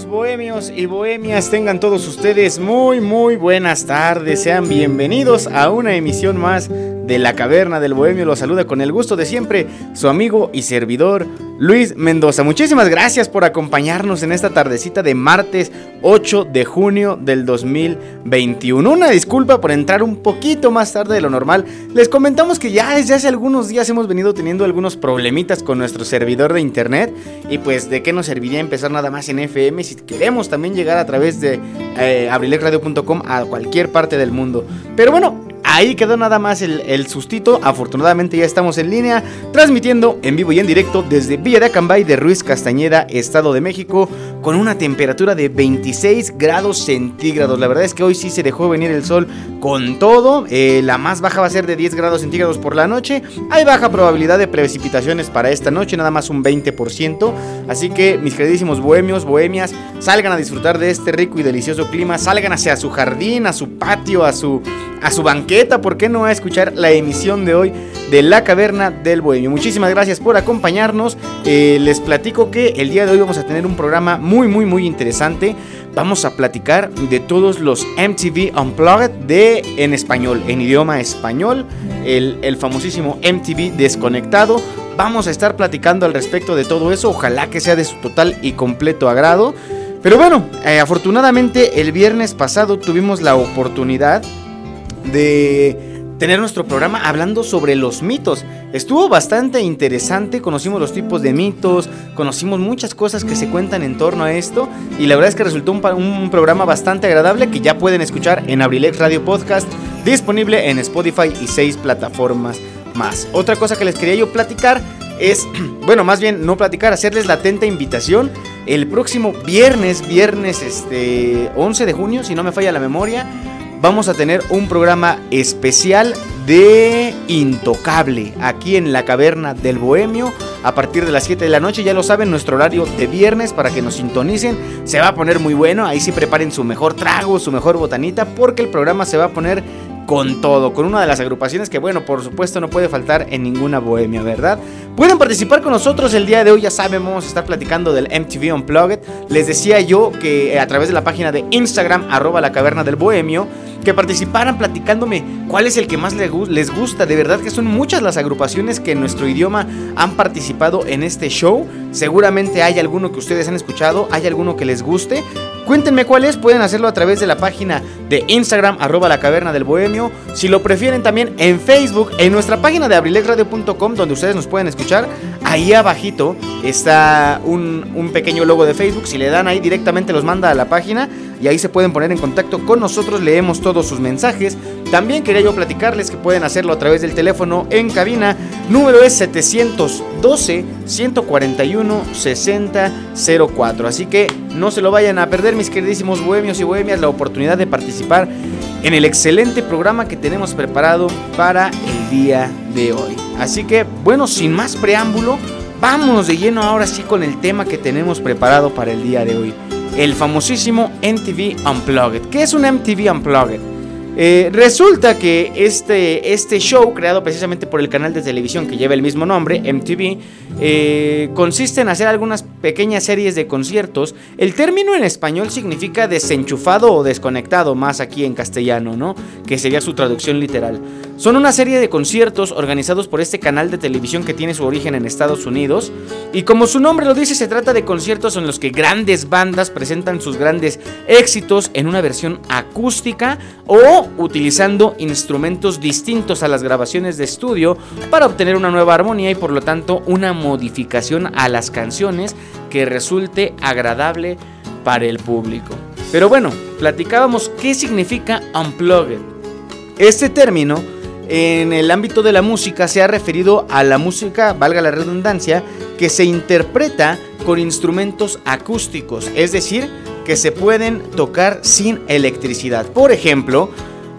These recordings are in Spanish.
Bohemios y bohemias, tengan todos ustedes muy muy buenas tardes, sean bienvenidos a una emisión más de La Caverna del Bohemio. Los saluda con el gusto de siempre su amigo y servidor Luis Mendoza. Muchísimas gracias por acompañarnos en esta tardecita de martes 8 de junio del 2021. Una disculpa por entrar un poquito más tarde de lo normal. Les comentamos que ya desde hace algunos días hemos venido teniendo algunos problemitas con nuestro servidor de internet. Y pues de qué nos serviría empezar nada más en FM si queremos también llegar a través de eh, a cualquier parte del mundo. Pero bueno, Ahí quedó nada más el, sustito. Afortunadamente ya estamos en línea, transmitiendo en vivo y en directo desde Villa de Acambay de Ruiz Castañeda, Estado de México, con una temperatura de 26 grados centígrados. La verdad es que hoy sí se dejó venir el sol con todo. Eh, la más baja va a ser de 10 grados centígrados por la noche. Hay baja probabilidad de precipitaciones para esta noche, nada más un 20%. Así que mis queridísimos bohemios, bohemias, salgan a disfrutar de este rico y delicioso clima. Salgan hacia su jardín, a su patio, a su, a su banquete ¿por qué no a escuchar la emisión de hoy de La Caverna del Bohemio? Muchísimas gracias por acompañarnos. Eh, les platico que el día de hoy vamos a tener un programa muy, muy, muy interesante. Vamos a platicar de todos los MTV Unplugged de, en español, en idioma español, el, el famosísimo MTV Desconectado. Vamos a estar platicando al respecto de todo eso. Ojalá que sea de su total y completo agrado. Pero bueno, eh, afortunadamente el viernes pasado tuvimos la oportunidad de tener nuestro programa hablando sobre los mitos. Estuvo bastante interesante, conocimos los tipos de mitos, conocimos muchas cosas que se cuentan en torno a esto y la verdad es que resultó un, programa bastante agradable que ya pueden escuchar en Abrilex Radio Podcast, disponible en Spotify y seis plataformas más. Otra cosa que les quería yo platicar es, bueno, más bien no platicar, hacerles la atenta invitación el próximo viernes, viernes este 11 de junio, si no me falla la memoria vamos a tener un programa especial de Intocable aquí en la Caverna del Bohemio a partir de las 7 de la noche. Ya lo saben, nuestro horario de viernes para que nos sintonicen. Se va a poner muy bueno. Ahí sí preparen su mejor trago, su mejor botanita, porque el programa se va a poner con todo, con una de las agrupaciones que, bueno, por supuesto no puede faltar en ninguna bohemia, ¿verdad? Pueden participar con nosotros el día de hoy, ya saben, vamos a estar platicando del MTV Unplugged. Les decía yo que a través de la página de Instagram, arroba la caverna del bohemio, que participaran platicándome cuál es el que más les gusta. De verdad que son muchas las agrupaciones que en nuestro idioma han participado en este show. Seguramente hay alguno que ustedes han escuchado, hay alguno que les guste. Cuéntenme cuál es, pueden hacerlo a través de la página de Instagram, arroba la caverna del bohemio. Si lo prefieren también en Facebook, en nuestra página de abrilexradio.com, donde ustedes nos pueden escuchar, ahí abajito está un, un pequeño logo de Facebook. Si le dan ahí directamente los manda a la página y ahí se pueden poner en contacto con nosotros, leemos todos sus mensajes. También quería yo platicarles que pueden hacerlo a través del teléfono en cabina. Número es 712 141 6004. Así que no se lo vayan a perder, mis queridísimos bohemios y bohemias, la oportunidad de participar en el excelente programa que tenemos preparado para el día de hoy. Así que, bueno, sin más preámbulo, vamos de lleno ahora sí con el tema que tenemos preparado para el día de hoy el famosísimo MTV Unplugged. ¿Qué es un MTV Unplugged? Eh, resulta que este, este show, creado precisamente por el canal de televisión que lleva el mismo nombre, MTV, eh, consiste en hacer algunas pequeñas series de conciertos. El término en español significa desenchufado o desconectado, más aquí en castellano, ¿no? Que sería su traducción literal. Son una serie de conciertos organizados por este canal de televisión que tiene su origen en Estados Unidos. Y como su nombre lo dice, se trata de conciertos en los que grandes bandas presentan sus grandes éxitos en una versión acústica o utilizando instrumentos distintos a las grabaciones de estudio para obtener una nueva armonía y por lo tanto una modificación a las canciones que resulte agradable para el público. Pero bueno, platicábamos qué significa unplugged. Este término en el ámbito de la música se ha referido a la música, valga la redundancia, que se interpreta con instrumentos acústicos, es decir, que se pueden tocar sin electricidad. Por ejemplo,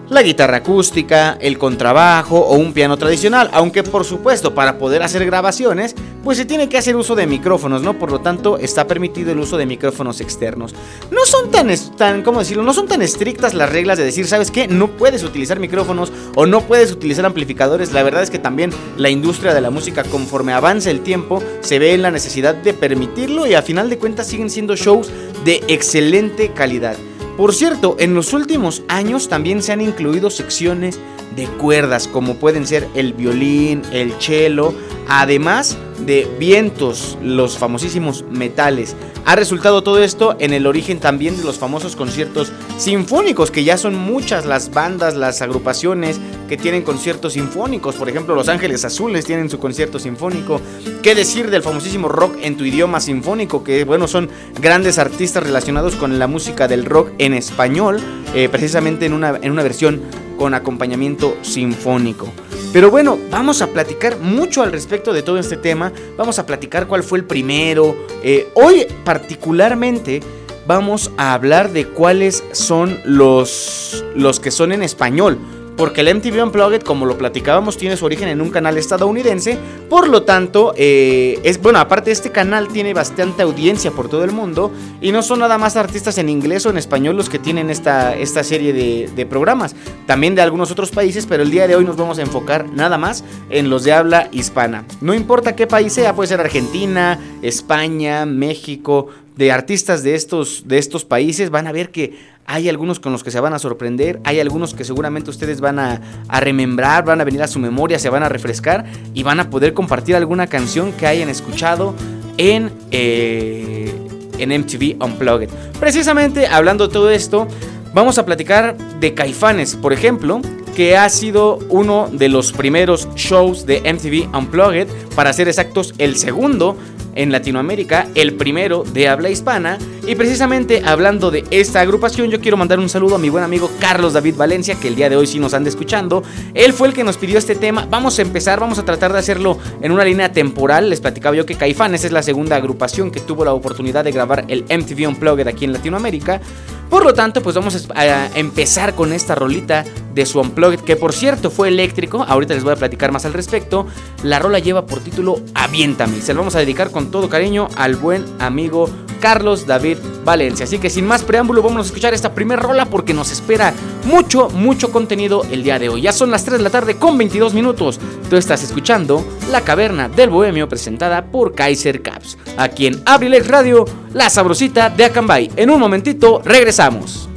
la guitarra acústica, el contrabajo o un piano tradicional, aunque por supuesto para poder hacer grabaciones, pues se tiene que hacer uso de micrófonos, ¿no? Por lo tanto, está permitido el uso de micrófonos externos. No son tan, tan ¿cómo decirlo? No son tan estrictas las reglas de decir, ¿sabes qué? No puedes utilizar micrófonos o no puedes utilizar amplificadores. La verdad es que también la industria de la música, conforme avanza el tiempo, se ve en la necesidad de permitirlo y a final de cuentas siguen siendo shows de excelente calidad. Por cierto, en los últimos años también se han incluido secciones de cuerdas como pueden ser el violín, el cello, además de vientos, los famosísimos metales. Ha resultado todo esto en el origen también de los famosos conciertos sinfónicos, que ya son muchas las bandas, las agrupaciones que tienen conciertos sinfónicos. Por ejemplo, Los Ángeles Azules tienen su concierto sinfónico. ¿Qué decir del famosísimo rock en tu idioma sinfónico? Que bueno, son grandes artistas relacionados con la música del rock en español, eh, precisamente en una, en una versión con acompañamiento sinfónico. Pero bueno, vamos a platicar mucho al respecto de todo este tema. Vamos a platicar cuál fue el primero. Eh, hoy particularmente vamos a hablar de cuáles son los, los que son en español. Porque el MTV Unplugged, como lo platicábamos, tiene su origen en un canal estadounidense. Por lo tanto, eh, es bueno, aparte este canal tiene bastante audiencia por todo el mundo. Y no son nada más artistas en inglés o en español los que tienen esta, esta serie de, de programas. También de algunos otros países, pero el día de hoy nos vamos a enfocar nada más en los de habla hispana. No importa qué país sea, puede ser Argentina, España, México, de artistas de estos, de estos países, van a ver que hay algunos con los que se van a sorprender, hay algunos que seguramente ustedes van a, remembrar, van a venir a su memoria, se van a refrescar y van a poder compartir alguna canción que hayan escuchado en, eh, en MTV Unplugged. Precisamente hablando de todo esto, vamos a platicar de Caifanes, por ejemplo, que ha sido uno de los primeros shows de MTV Unplugged, para ser exactos, el segundo en Latinoamérica, el primero de habla hispana. Y precisamente hablando de esta agrupación, yo quiero mandar un saludo a mi buen amigo Carlos David Valencia, que el día de hoy sí nos anda escuchando. Él fue el que nos pidió este tema. Vamos a empezar, vamos a tratar de hacerlo en una línea temporal. Les platicaba yo que Caifanes es la segunda agrupación que tuvo la oportunidad de grabar el MTV Unplugged aquí en Latinoamérica. Por lo tanto, pues vamos a empezar con esta rolita de su Unplugged, que por cierto fue eléctrico. Ahorita les voy a platicar más al respecto. La rola lleva por título Aviéntame. Se lo vamos a dedicar con todo cariño al buen amigo Carlos David Valencia. Así que sin más preámbulo, vamos a escuchar esta primera rola porque nos espera mucho, mucho contenido el día de hoy. Ya son las 3 de la tarde con 22 minutos. Tú estás escuchando La Caverna del Bohemio presentada por Kaiser Caps. Aquí en Abrilex Radio, la sabrosita de Acambay. En un momentito regresamos.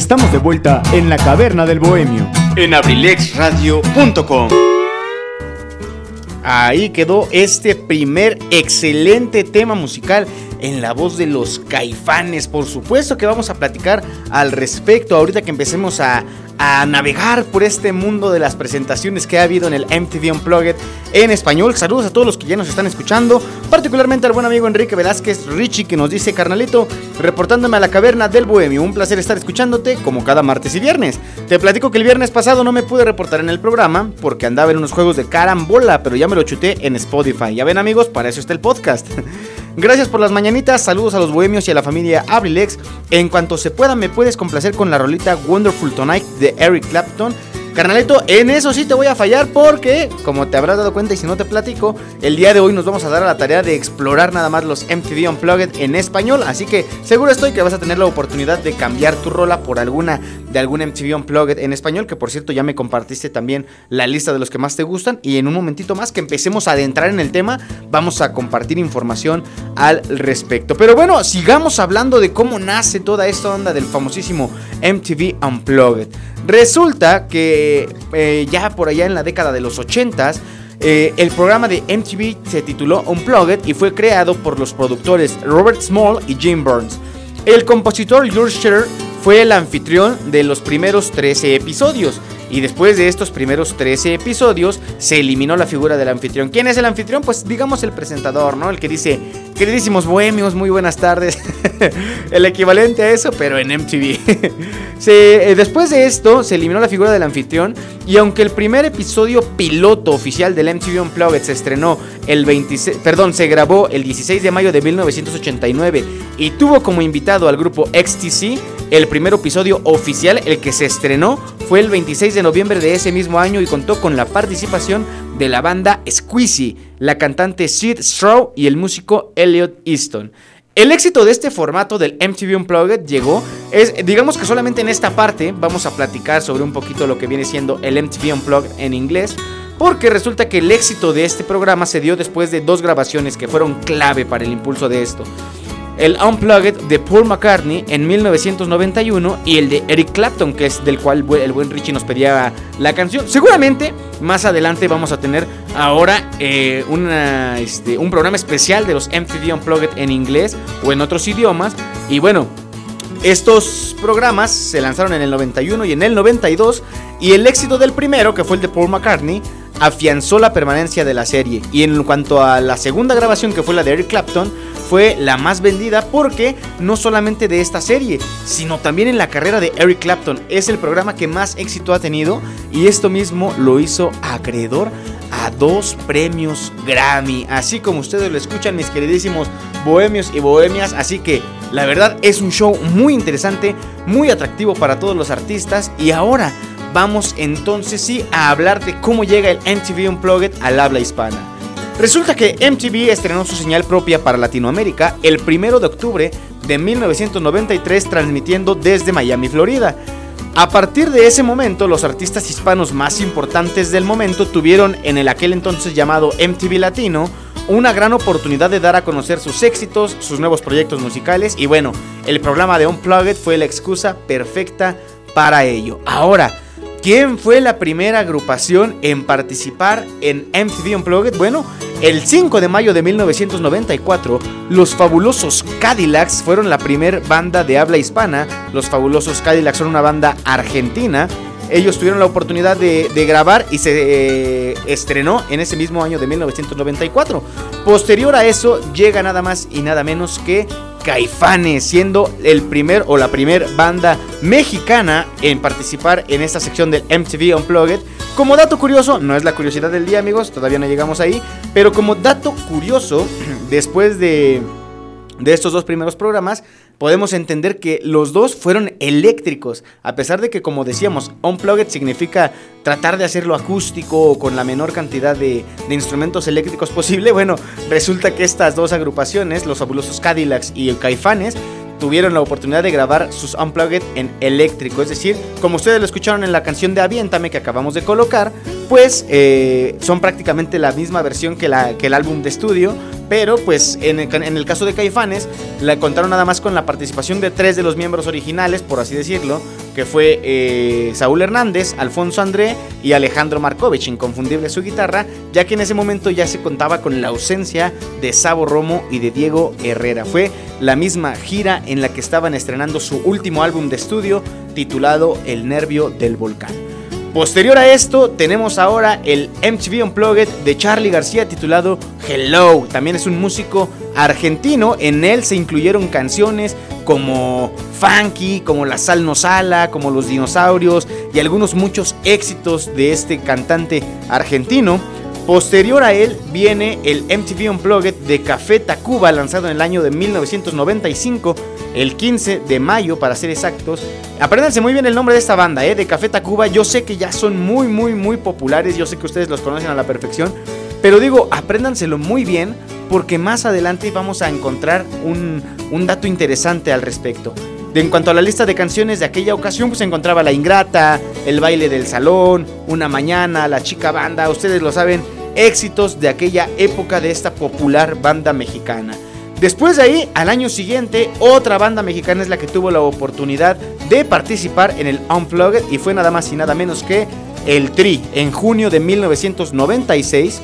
Estamos de vuelta en la caverna del bohemio en abrilexradio.com. Ahí quedó este primer excelente tema musical en la voz de los caifanes. Por supuesto que vamos a platicar al respecto ahorita que empecemos a, navegar por este mundo de las presentaciones que ha habido en el MTV Unplugged en español. Saludos a todos los que ya nos están escuchando, particularmente al buen amigo Enrique Velázquez Richie que nos dice, carnalito, reportándome a la caverna del Bohemio. Un placer estar escuchándote como cada martes y viernes. Te platico que el viernes pasado no me pude reportar en el programa porque andaba en unos juegos de carambola, pero ya me lo chuté en Spotify. Ya ven amigos, para eso está el podcast. Gracias por las mañanitas, saludos a los bohemios y a la familia Abrilex. En cuanto se pueda, me puedes complacer con la rolita Wonderful Tonight de Eric Clapton. Carnalito, en eso sí te voy a fallar porque, como te habrás dado cuenta y si no te platico, el día de hoy nos vamos a dar a la tarea de explorar nada más los MTV Unplugged en español. Así que seguro estoy que vas a tener la oportunidad de cambiar tu rola por alguna de algún MTV Unplugged en español. Que por cierto ya me compartiste también la lista de los que más te gustan. Y en un momentito más que empecemos a adentrar en el tema, vamos a compartir información al respecto. Pero bueno, sigamos hablando de cómo nace toda esta onda del famosísimo MTV Unplugged. Resulta que eh, ya por allá en la década de los 80s Eh, el programa de MTV se tituló Unplugged y fue creado por los productores Robert Small y Jim Burns. El compositor George Scherer fue el anfitrión de los primeros 13 episodios. Y después de estos primeros 13 episodios, se eliminó la figura del anfitrión. ¿Quién es el anfitrión? Pues digamos el presentador, ¿no? El que dice, queridísimos bohemios, muy buenas tardes. el equivalente a eso, pero en MTV. eh, después de esto, se eliminó la figura del anfitrión. Y aunque el primer episodio piloto oficial del MTV Unplugged se estrenó el 26, perdón, se grabó el 16 de mayo de 1989 y tuvo como invitado al grupo XTC, el primer episodio oficial, el que se estrenó, fue el 26 de noviembre de ese mismo año y contó con la participación de la banda Squeezy, la cantante Sid Straw y el músico Elliot Easton. El éxito de este formato del MTV Unplugged llegó, es, digamos que solamente en esta parte vamos a platicar sobre un poquito lo que viene siendo el MTV Unplugged en inglés, porque resulta que el éxito de este programa se dio después de dos grabaciones que fueron clave para el impulso de esto el Unplugged de Paul McCartney en 1991 y el de Eric Clapton, que es del cual el buen Richie nos pedía la canción. Seguramente más adelante vamos a tener ahora eh, este, un programa especial de los MTV Unplugged en inglés o en otros idiomas. Y bueno, estos programas se lanzaron en el 91 y en el 92 y el éxito del primero, que fue el de Paul McCartney, afianzó la permanencia de la serie. Y en cuanto a la segunda grabación, que fue la de Eric Clapton, fue la más vendida porque no solamente de esta serie, sino también en la carrera de Eric Clapton. Es el programa que más éxito ha tenido y esto mismo lo hizo acreedor a dos premios Grammy. Así como ustedes lo escuchan, mis queridísimos bohemios y bohemias. Así que la verdad es un show muy interesante, muy atractivo para todos los artistas. Y ahora vamos entonces sí a hablar de cómo llega el MTV Unplugged al habla hispana. Resulta que MTV estrenó su señal propia para Latinoamérica el 1 de octubre de 1993 transmitiendo desde Miami, Florida. A partir de ese momento, los artistas hispanos más importantes del momento tuvieron en el aquel entonces llamado MTV Latino una gran oportunidad de dar a conocer sus éxitos, sus nuevos proyectos musicales y bueno, el programa de Unplugged fue la excusa perfecta para ello. Ahora, ¿Quién fue la primera agrupación en participar en MTV Unplugged? Bueno, el 5 de mayo de 1994, los fabulosos Cadillacs fueron la primera banda de habla hispana. Los fabulosos Cadillacs son una banda argentina. Ellos tuvieron la oportunidad de, grabar y se eh, estrenó en ese mismo año de 1994. Posterior a eso llega nada más y nada menos que Caifanes, siendo el primer o la primer banda mexicana en participar en esta sección del MTV Unplugged. Como dato curioso, no es la curiosidad del día amigos, todavía no llegamos ahí, pero como dato curioso, después de, de estos dos primeros programas, podemos entender que los dos fueron eléctricos, a pesar de que como decíamos, unplugged significa tratar de hacerlo acústico o con la menor cantidad de, instrumentos eléctricos posible, bueno, resulta que estas dos agrupaciones, los fabulosos Cadillacs y el Caifanes, tuvieron la oportunidad de grabar sus Unplugged en eléctrico. Es decir, como ustedes lo escucharon en la canción de Aviéntame que acabamos de colocar, pues eh, son prácticamente la misma versión que, el álbum de estudio. Pero pues en el, caso de Caifanes, la contaron nada más con la participación de tres de los miembros originales, por así decirlo, que fue eh, Saúl Hernández, Alfonso André y Alejandro Markovich, inconfundible su guitarra, ya que en ese momento ya se contaba con la ausencia de Sabo Romo y de Diego Herrera. Fue la misma gira en la que estaban estrenando su último álbum de estudio titulado El Nervio del Volcán. Posterior a esto, tenemos ahora el MTV Unplugged de Charlie García titulado Hello. También es un músico argentino. En él se incluyeron canciones como Funky, como La Sal No Sala, como Los Dinosaurios y algunos muchos éxitos de este cantante argentino. Posterior a él viene el MTV Unplugged de Café Tacuba lanzado en el año de 1995 el 15 de mayo para ser exactos. Apréndanse muy bien el nombre de esta banda, ¿eh? de Café Tacuba. Yo sé que ya son muy, muy, muy populares. Yo sé que ustedes los conocen a la perfección. Pero digo, apréndanselo muy bien porque más adelante vamos a encontrar un, dato interesante al respecto. En cuanto a la lista de canciones de aquella ocasión, pues se encontraba La Ingrata, El Baile del Salón, Una Mañana, La Chica Banda, ustedes lo saben, éxitos de aquella época de esta popular banda mexicana. Después de ahí, al año siguiente, otra banda mexicana es la que tuvo la oportunidad de participar en el Unplugged y fue nada más y nada menos que el Tri en junio de 1996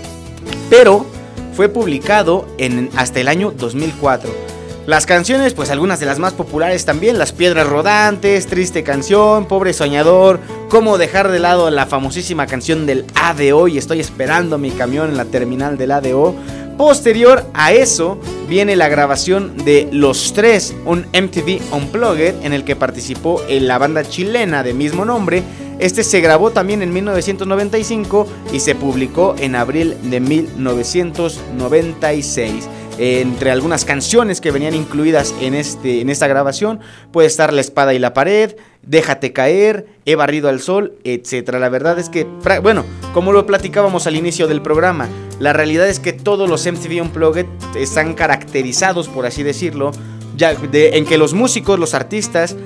pero fue publicado en, hasta el año 2004. Las canciones, pues algunas de las más populares también, Las Piedras Rodantes, Triste Canción, Pobre Soñador, Cómo dejar de lado la famosísima canción del ADO y estoy esperando mi camión en la terminal del ADO. Posterior a eso viene la grabación de Los Tres, un MTV Unplugged en el que participó en la banda chilena de mismo nombre. Este se grabó también en 1995 y se publicó en abril de 1996 entre algunas canciones que venían incluidas en, este, en esta grabación puede estar La espada y la pared, Déjate caer, He barrido al sol, etc. La verdad es que, bueno, como lo platicábamos al inicio del programa, la realidad es que todos los MTV Unplugged están caracterizados, por así decirlo, ya en que los músicos, los artistas,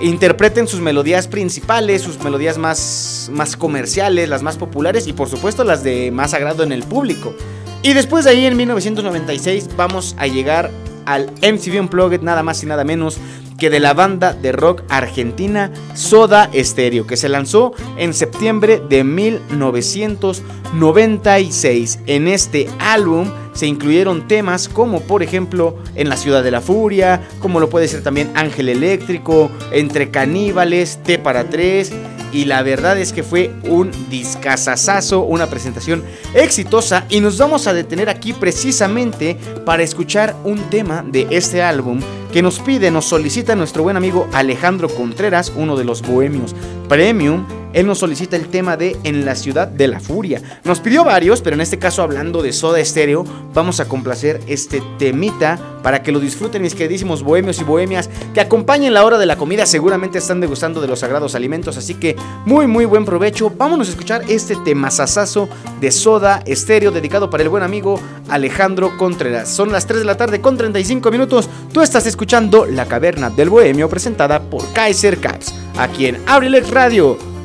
interpreten sus melodías principales, sus melodías más, más comerciales, las más populares y por supuesto las de más agrado en el público. Y después de ahí, en 1996, vamos a llegar al MTV Unplugged, nada más y nada menos que de la banda de rock argentina Soda Stereo, que se lanzó en septiembre de 1996. En este álbum se incluyeron temas como por ejemplo En la ciudad de la furia, como lo puede ser también Ángel Eléctrico, Entre caníbales, T para tres y la verdad es que fue un discazazazo, una presentación exitosa y nos vamos a detener aquí precisamente para escuchar un tema de este álbum que nos pide, nos solicita nuestro buen amigo Alejandro Contreras, uno de los bohemios premium él nos solicita el tema de En la ciudad de la furia. Nos pidió varios, pero en este caso hablando de Soda Stereo, vamos a complacer este temita para que lo disfruten mis queridísimos bohemios y bohemias que acompañen la hora de la comida. Seguramente están degustando de los sagrados alimentos, así que muy muy buen provecho. Vámonos a escuchar este temazazazo de Soda Stereo dedicado para el buen amigo Alejandro Contreras. Son las 3 de la tarde con 35 minutos. Tú estás escuchando La Caverna del Bohemio presentada por Kaiser Caps, aquí en Abrilex Radio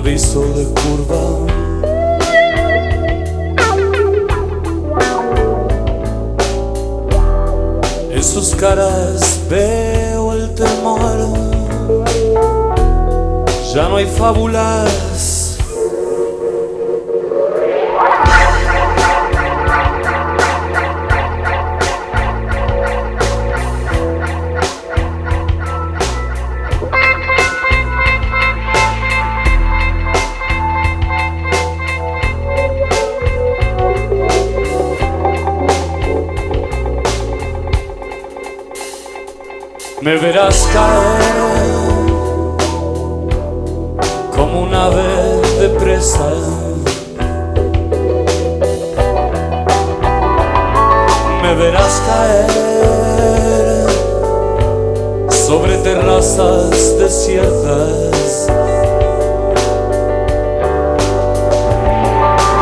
Aviso de curva. En sus caras veo el temor. Ya no hay fábulas Me verás caer como un ave de presa. Me verás caer sobre terrazas desiertas.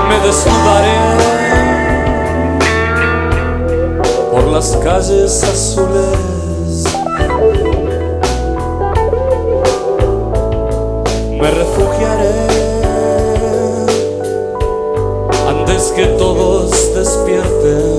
Me desnudaré por las calles azules. antes que todos despierten.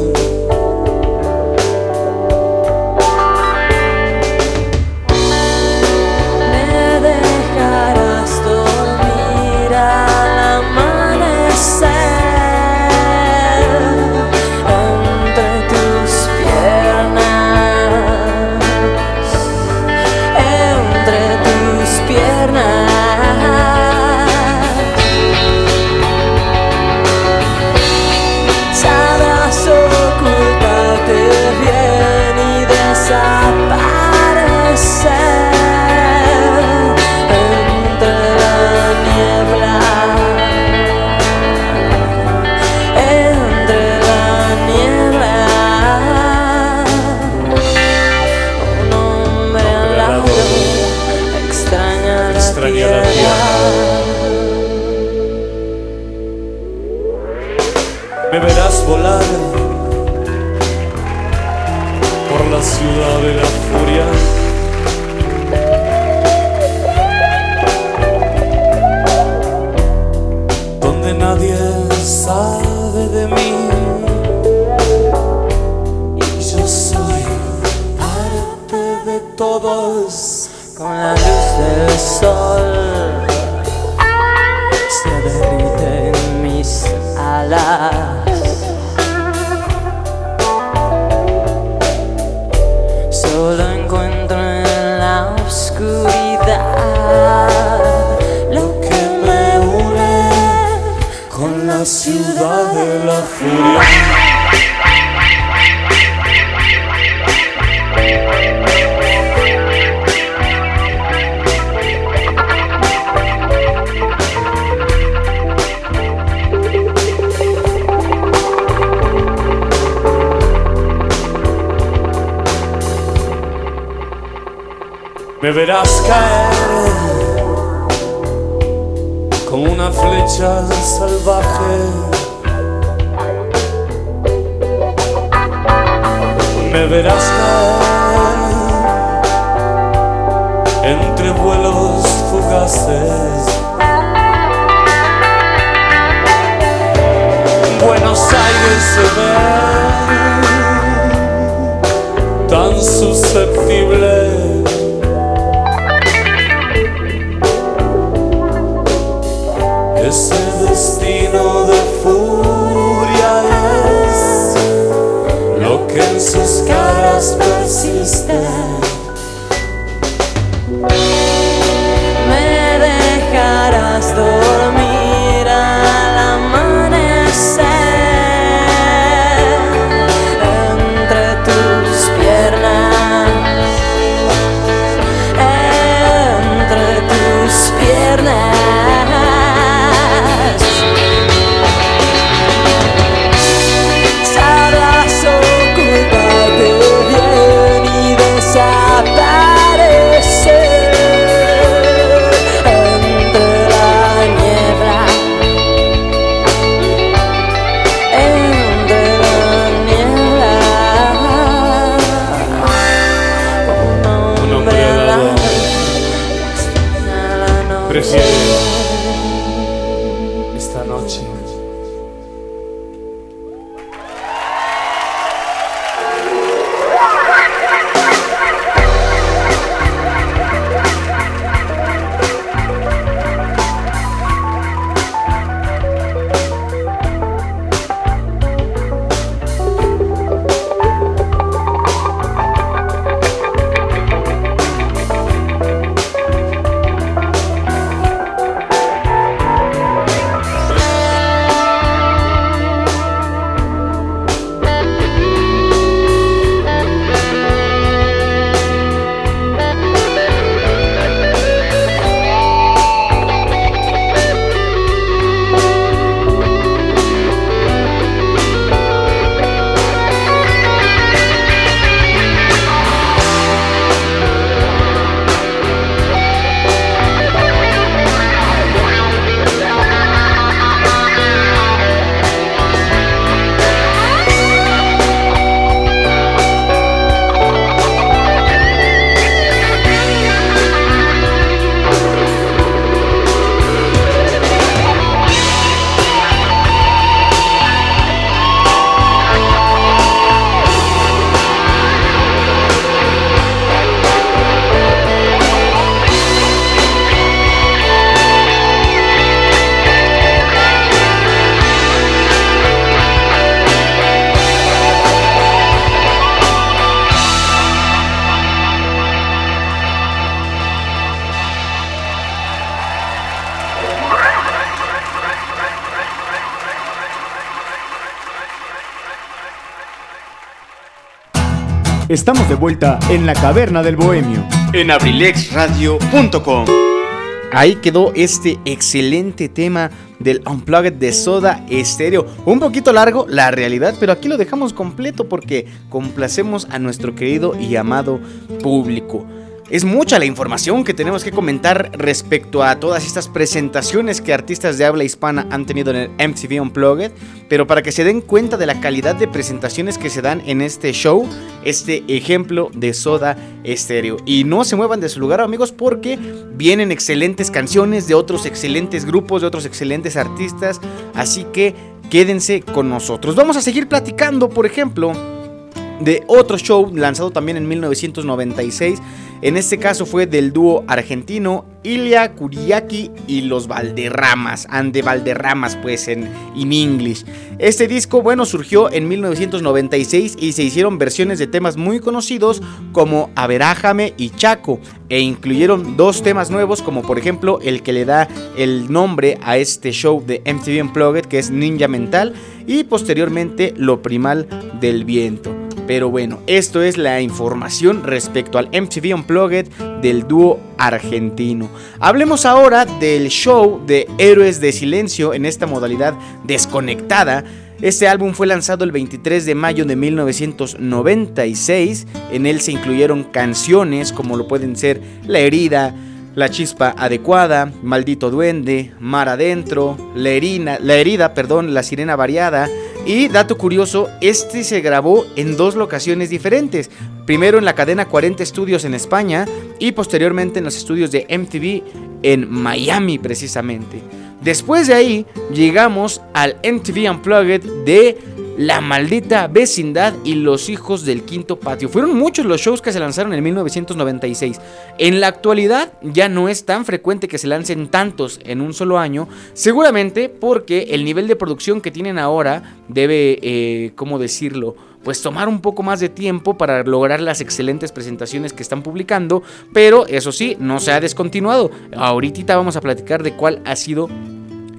me verás caer con una flecha salvaje. Me verás caer entre vuelos fugaces. Buenos Aires se ve tan susceptible. Ese destino de furia es lo que en sus caras persiste. Estamos de vuelta en la caverna del bohemio. En abrilexradio.com. Ahí quedó este excelente tema del Unplugged de Soda Estéreo. Un poquito largo, la realidad, pero aquí lo dejamos completo porque complacemos a nuestro querido y amado público. Es mucha la información que tenemos que comentar respecto a todas estas presentaciones que artistas de habla hispana han tenido en el MTV Unplugged, pero para que se den cuenta de la calidad de presentaciones que se dan en este show, este ejemplo de Soda Stereo. Y no se muevan de su lugar, amigos, porque vienen excelentes canciones de otros excelentes grupos, de otros excelentes artistas, así que quédense con nosotros. Vamos a seguir platicando, por ejemplo, de otro show lanzado también en 1996. En este caso fue del dúo argentino Ilya Kuriaki y los Valderramas, Ande Valderramas pues en in English. Este disco bueno surgió en 1996 y se hicieron versiones de temas muy conocidos como Averájame y Chaco e incluyeron dos temas nuevos como por ejemplo el que le da el nombre a este show de MTV Unplugged que es Ninja Mental y posteriormente Lo Primal del Viento. Pero bueno, esto es la información respecto al MTV Unplugged del dúo argentino. Hablemos ahora del show de Héroes de Silencio en esta modalidad desconectada. Este álbum fue lanzado el 23 de mayo de 1996. En él se incluyeron canciones como lo pueden ser La herida, La chispa adecuada, Maldito duende, Mar adentro, La, la herida, perdón, La sirena variada, y dato curioso, este se grabó en dos locaciones diferentes. Primero en la cadena 40 Estudios en España y posteriormente en los estudios de MTV en Miami precisamente. Después de ahí llegamos al MTV Unplugged de la maldita vecindad y Los hijos del quinto patio. Fueron muchos los shows que se lanzaron en 1996. En la actualidad ya no es tan frecuente que se lancen tantos en un solo año, seguramente porque el nivel de producción que tienen ahora debe, eh, ¿cómo decirlo? pues tomar un poco más de tiempo para lograr las excelentes presentaciones que están publicando, pero eso sí, no se ha descontinuado. Ahorita vamos a platicar de cuál ha sido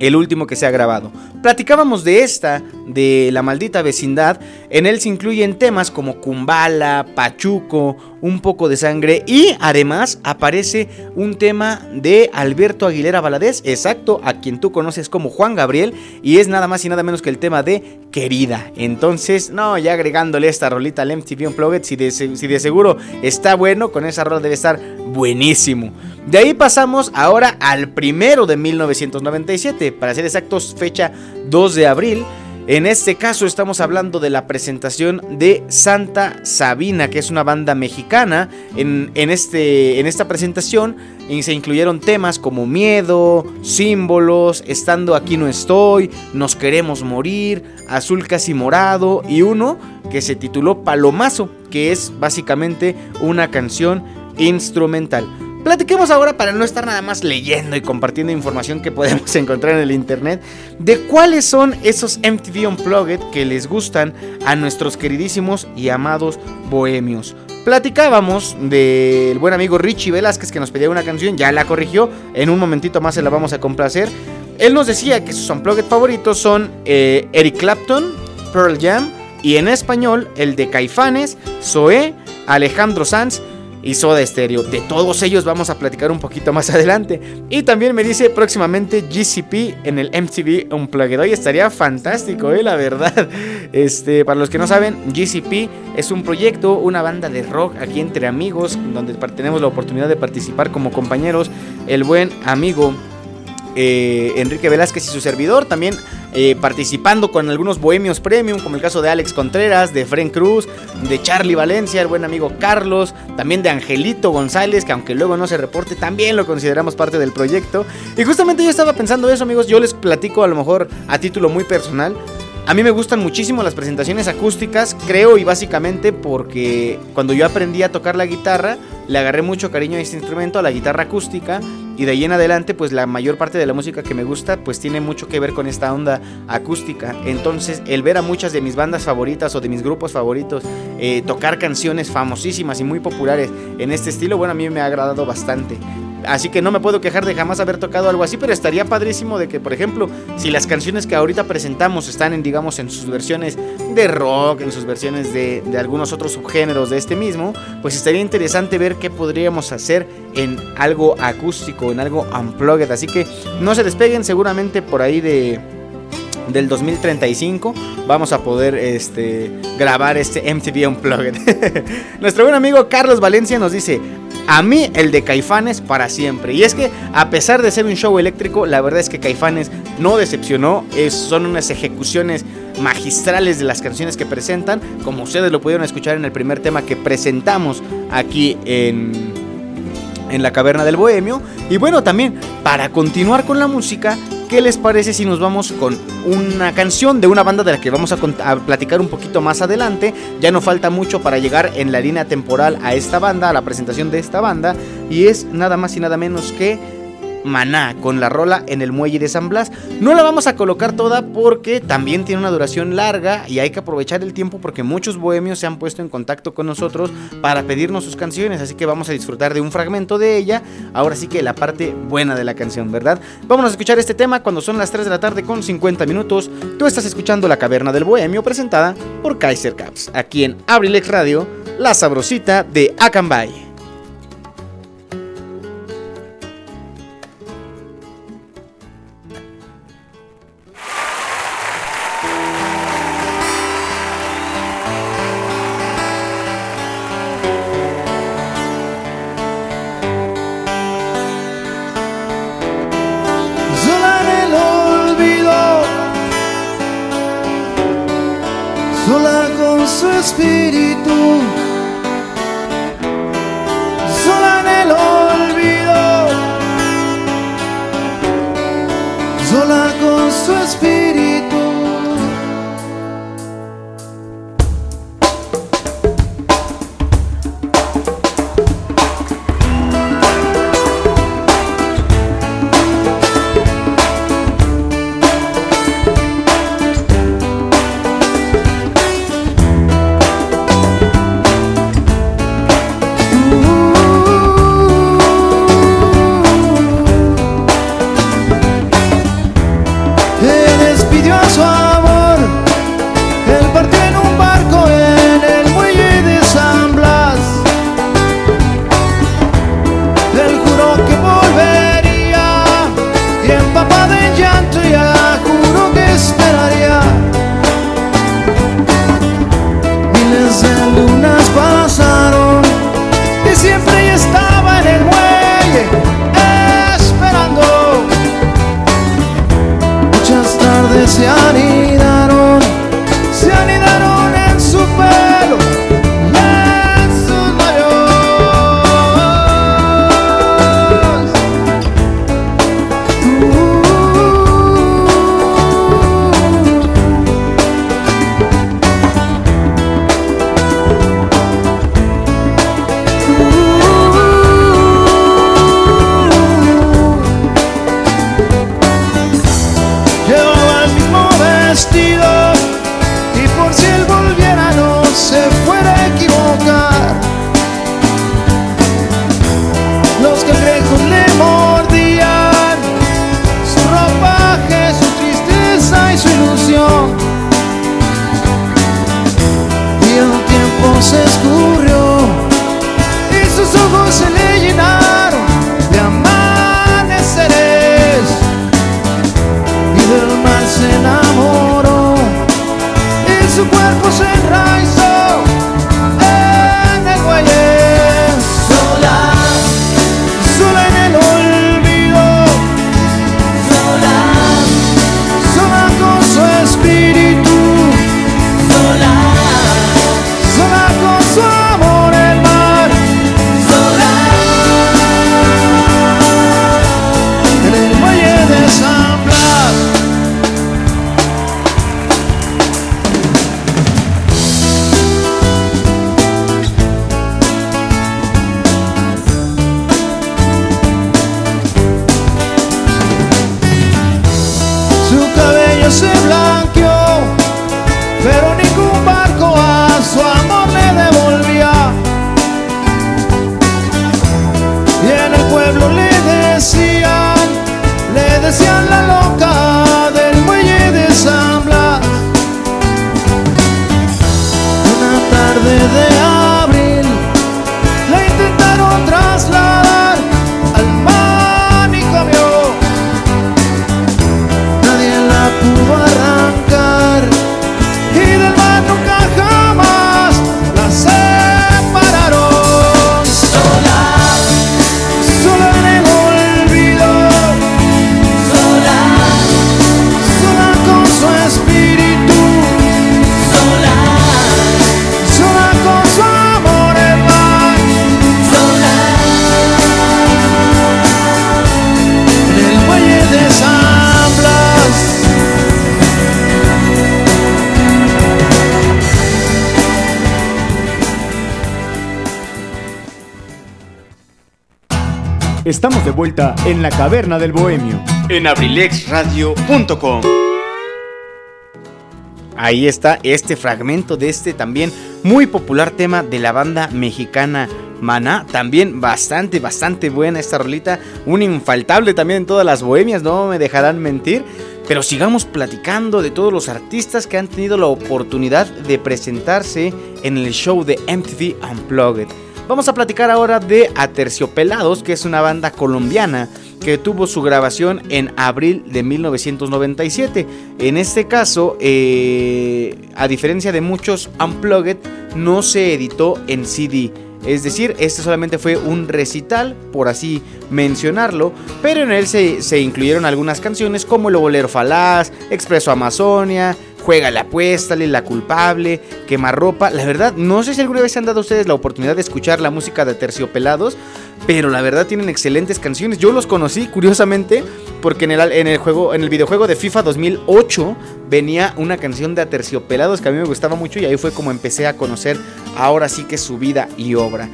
el último que se ha grabado. Platicábamos de esta, de la maldita vecindad. En él se incluyen temas como Kumbala, Pachuco, un poco de sangre y además aparece un tema de Alberto Aguilera Valadez, exacto, a quien tú conoces como Juan Gabriel y es nada más y nada menos que el tema de Querida. Entonces, no, ya agregándole esta rolita al MTV Unplugged, si de, si de seguro está bueno, con esa rola debe estar buenísimo. De ahí pasamos ahora al primero de 1997, para ser exactos, fecha 2 de abril. En este caso estamos hablando de la presentación de Santa Sabina, que es una banda mexicana. En, este, en esta presentación se incluyeron temas como Miedo, Símbolos, Estando aquí no estoy, Nos queremos morir, Azul casi morado y uno que se tituló Palomazo, que es básicamente una canción instrumental. Platiquemos ahora para no estar nada más leyendo y compartiendo información que podemos encontrar en el internet de cuáles son esos MTV Unplugged que les gustan a nuestros queridísimos y amados bohemios. Platicábamos del buen amigo Richie Velázquez que nos pedía una canción, ya la corrigió, en un momentito más se la vamos a complacer. Él nos decía que sus Unplugged favoritos son eh, Eric Clapton, Pearl Jam y en español el de Caifanes, Zoé, Alejandro Sanz y Soda Stereo. De todos ellos vamos a platicar un poquito más adelante. Y también me dice próximamente GCP en el MTV Unplugged. Hoy estaría fantástico, eh, la verdad. Este, para los que no saben, GCP es un proyecto, una banda de rock aquí entre amigos, donde tenemos la oportunidad de participar como compañeros. El buen amigo eh, Enrique Velázquez y su servidor, también eh, participando con algunos bohemios premium, como el caso de Alex Contreras, de Fren Cruz, de Charlie Valencia, el buen amigo Carlos, también de Angelito González, que aunque luego no se reporte, también lo consideramos parte del proyecto. Y justamente yo estaba pensando eso, amigos, yo les platico a lo mejor a título muy personal. A mí me gustan muchísimo las presentaciones acústicas, creo y básicamente porque cuando yo aprendí a tocar la guitarra, le agarré mucho cariño a este instrumento, a la guitarra acústica, y de ahí en adelante pues la mayor parte de la música que me gusta pues tiene mucho que ver con esta onda acústica. Entonces el ver a muchas de mis bandas favoritas o de mis grupos favoritos eh, tocar canciones famosísimas y muy populares en este estilo, bueno, a mí me ha agradado bastante. Así que no me puedo quejar de jamás haber tocado algo así, pero estaría padrísimo de que, por ejemplo, si las canciones que ahorita presentamos están en, digamos, en sus versiones de rock, en sus versiones de, algunos otros subgéneros de este mismo, pues estaría interesante ver qué podríamos hacer en algo acústico, en algo unplugged. Así que no se despeguen, seguramente por ahí de del 2035 vamos a poder este, grabar este MTV Unplugged. Nuestro buen amigo Carlos Valencia nos dice, a mí el de Caifanes para siempre. Y es que a pesar de ser un show eléctrico, la verdad es que Caifanes no decepcionó. Es, son unas ejecuciones magistrales de las canciones que presentan, como ustedes lo pudieron escuchar en el primer tema que presentamos aquí en, en la Caverna del Bohemio. Y bueno, también para continuar con la música, ¿qué les parece si nos vamos con una canción de una banda de la que vamos a, a, platicar un poquito más adelante? Ya no falta mucho para llegar en la línea temporal a esta banda, a la presentación de esta banda, y es nada más y nada menos que Maná con la rola en el muelle de San Blas. No la vamos a colocar toda porque también tiene una duración larga y hay que aprovechar el tiempo porque muchos bohemios se han puesto en contacto con nosotros para pedirnos sus canciones, así que vamos a disfrutar de un fragmento de ella. Ahora sí que la parte buena de la canción, ¿verdad? Vamos a escuchar este tema cuando son las 3 de la tarde con 50 minutos. Tú estás escuchando La Caverna del Bohemio presentada por Kaiser Caps, aquí en Abrilex Radio, la sabrosita de Acambay. Su Estamos de vuelta en la caverna del bohemio en abrilexradio.com. Ahí está este fragmento de este también muy popular tema de la banda mexicana Maná. También bastante, bastante buena esta rolita. Un infaltable también en todas las bohemias, no me dejarán mentir. Pero sigamos platicando de todos los artistas que han tenido la oportunidad de presentarse en el show de MTV Unplugged. Vamos a platicar ahora de Aterciopelados, que es una banda colombiana que tuvo su grabación en abril de 1997. En este caso, eh, a diferencia de muchos Unplugged, no se editó en CD. Es decir, este solamente fue un recital, por así mencionarlo, pero en él se, incluyeron algunas canciones como El Bolero Falaz, Expreso Amazonia, Juega la apuesta, la culpable, ropa. La verdad, no sé si alguna vez han dado ustedes la oportunidad de escuchar la música de Terciopelados, pero la verdad tienen excelentes canciones. Yo los conocí, curiosamente, porque en el, en el, juego, en el videojuego de FIFA 2008 venía una canción de Aterciopelados que a mí me gustaba mucho y ahí fue como empecé a conocer ahora sí que su vida y obra.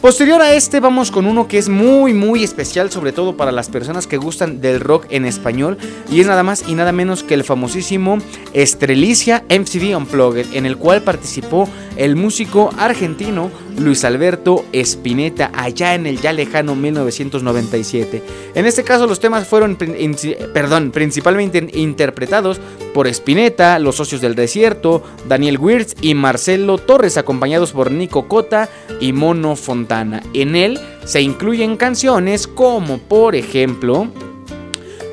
Posterior a este vamos con uno que es muy muy especial sobre todo para las personas que gustan del rock en español y es nada más y nada menos que el famosísimo Estrelicia MCV Unplugged en el cual participó el músico argentino Luis Alberto Spinetta allá en el ya lejano 1997. En este caso los temas fueron perdón, principalmente interpretados por Spinetta, Los Socios del Desierto, Daniel Wirtz y Marcelo Torres acompañados por Nico Cota y Mono Fontana. En él se incluyen canciones como por ejemplo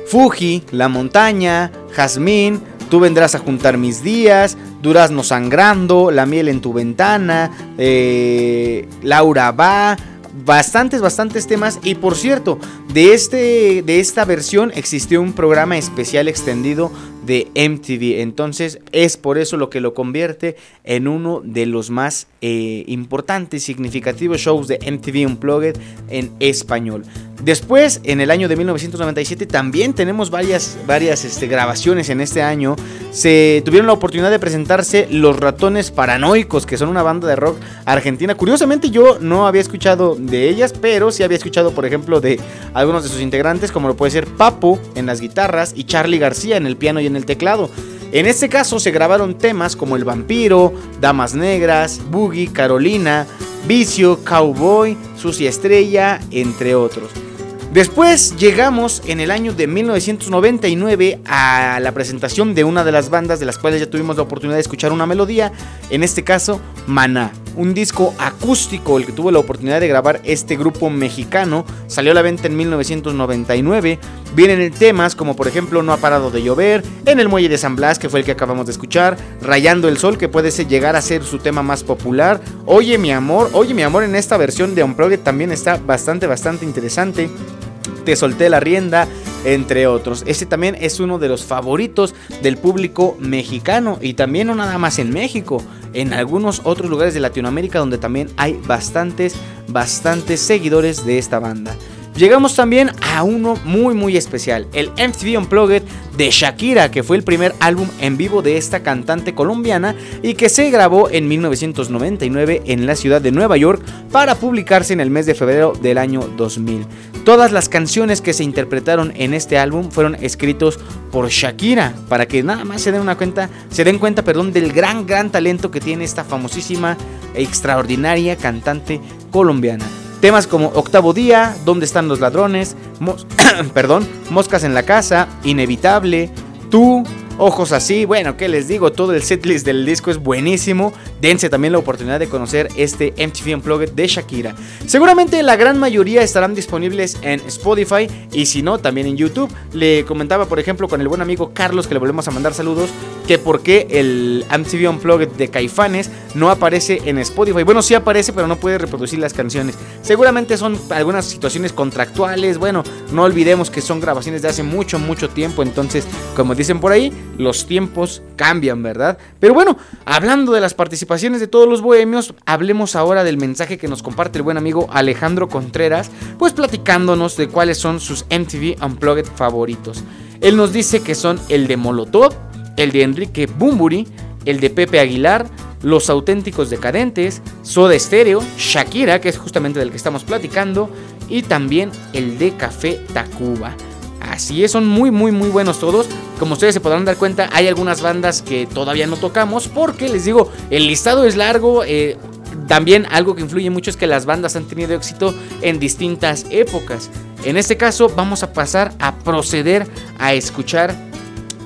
Fuji, La Montaña, Jazmín, Tú vendrás a juntar mis días, Durazno sangrando, La miel en tu ventana, eh, Laura va, bastantes, bastantes temas. Y por cierto, de, este, de esta versión existió un programa especial extendido de MTV. Entonces es por eso lo que lo convierte en uno de los más eh, importantes, significativos shows de MTV Unplugged en español. Después, en el año de 1997, también tenemos varias, varias este, grabaciones en este año. Se tuvieron la oportunidad de presentarse Los Ratones Paranoicos, que son una banda de rock argentina. Curiosamente, yo no había escuchado de ellas, pero sí había escuchado, por ejemplo, de algunos de sus integrantes, como lo puede ser Papo en las guitarras y Charlie García en el piano y en el teclado. En este caso se grabaron temas como El Vampiro, Damas Negras, Boogie, Carolina, Vicio, Cowboy, Sucia Estrella, entre otros. Después llegamos en el año de 1999 a la presentación de una de las bandas de las cuales ya tuvimos la oportunidad de escuchar una melodía, en este caso Maná, un disco acústico el que tuvo la oportunidad de grabar este grupo mexicano, salió a la venta en 1999, vienen temas como por ejemplo No ha parado de llover, En el muelle de San Blas que fue el que acabamos de escuchar, Rayando el sol que puede llegar a ser su tema más popular, Oye mi amor, Oye mi amor en esta versión de Unplugged también está bastante bastante interesante. Te solté la rienda, entre otros. Este también es uno de los favoritos del público mexicano y también no nada más en México, en algunos otros lugares de Latinoamérica donde también hay bastantes, bastantes seguidores de esta banda. Llegamos también a uno muy muy especial, el MTV Unplugged de Shakira, que fue el primer álbum en vivo de esta cantante colombiana y que se grabó en 1999 en la ciudad de Nueva York para publicarse en el mes de febrero del año 2000. Todas las canciones que se interpretaron en este álbum fueron escritos por Shakira, para que nada más se den una cuenta, se den cuenta, perdón, del gran gran talento que tiene esta famosísima extraordinaria cantante colombiana. Temas como Octavo Día, ¿Dónde están los ladrones? perdón, Moscas en la casa, Inevitable, Tú, ojos así. Bueno, ¿qué les digo? Todo el setlist del disco es buenísimo. Dense también la oportunidad de conocer este MTV Unplugged de Shakira. Seguramente la gran mayoría estarán disponibles en Spotify y si no, también en YouTube. Le comentaba, por ejemplo, con el buen amigo Carlos, que le volvemos a mandar saludos, que por qué el MTV Unplugged de Caifanes no aparece en Spotify. Bueno, sí aparece, pero no puede reproducir las canciones. Seguramente son algunas situaciones contractuales. Bueno, no olvidemos que son grabaciones de hace mucho, mucho tiempo. Entonces, como dicen por ahí, los tiempos cambian, ¿verdad? Pero bueno, hablando de las participaciones de todos los bohemios, hablemos ahora del mensaje que nos comparte el buen amigo Alejandro Contreras, pues platicándonos de cuáles son sus MTV Unplugged favoritos. Él nos dice que son el de Molotov, el de Enrique Bumburi, el de Pepe Aguilar, Los Auténticos Decadentes, Soda Stereo, Shakira, que es justamente del que estamos platicando, y también el de Café Tacuba. Así es, son muy, muy, muy buenos todos. Como ustedes se podrán dar cuenta, hay algunas bandas que todavía no tocamos porque les digo, el listado es largo. eh, también algo que influye mucho es que las bandas han tenido éxito en distintas épocas. En este caso vamos a pasar a proceder a escuchar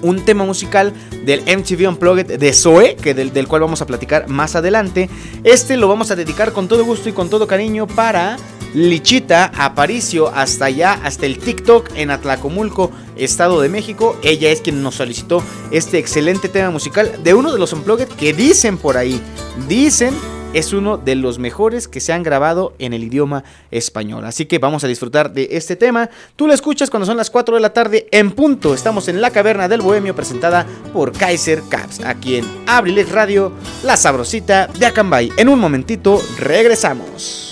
un tema musical del MTV Unplugged de Zoe, que del, del cual vamos a platicar más adelante. Este lo vamos a dedicar con todo gusto y con todo cariño para Lichita Aparicio, hasta allá, hasta el TikTok en Atlacomulco, Estado de México. Ella es quien nos solicitó este excelente tema musical de uno de los Unplugged que dicen por ahí, dicen es uno de los mejores que se han grabado en el idioma español. Así que vamos a disfrutar de este tema. Tú lo escuchas cuando son las 4 de la tarde en punto. Estamos en la caverna del Bohemio presentada por Kaiser Caps, aquí en Abrilet Radio, la sabrosita de Acambay. En un momentito regresamos.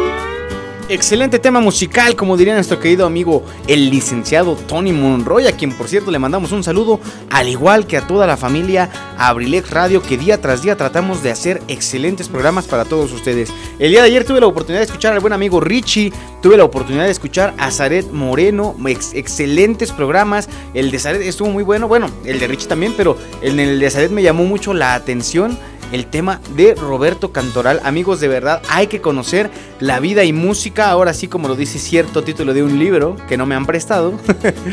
Excelente tema musical, como diría nuestro querido amigo el licenciado Tony Monroy, a quien por cierto le mandamos un saludo, al igual que a toda la familia Abrilex Radio, que día tras día tratamos de hacer excelentes programas para todos ustedes. El día de ayer tuve la oportunidad de escuchar al buen amigo Richie, tuve la oportunidad de escuchar a Zaret Moreno, ex- excelentes programas. El de Zaret estuvo muy bueno, bueno, el de Richie también, pero en el de Zaret me llamó mucho la atención el tema de Roberto Cantoral. Amigos, de verdad, hay que conocer la vida y música, ahora sí como lo dice cierto título de un libro que no me han prestado,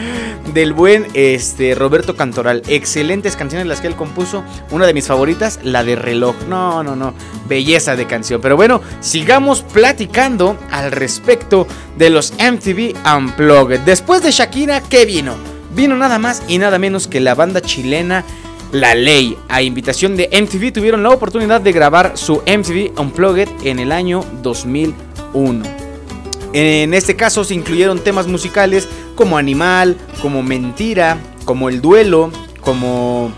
del buen este, Roberto Cantoral. Excelentes canciones las que él compuso. Una de mis favoritas, la de reloj. No, no, no. Belleza de canción. Pero bueno, sigamos platicando al respecto de los MTV Unplugged. Después de Shakira, ¿qué vino? Vino nada más y nada menos que la banda chilena la Ley. A invitación de MTV tuvieron la oportunidad de grabar su MTV Unplugged en el año 2001. En este caso se incluyeron temas musicales como Animal, como Mentira, como El Duelo, como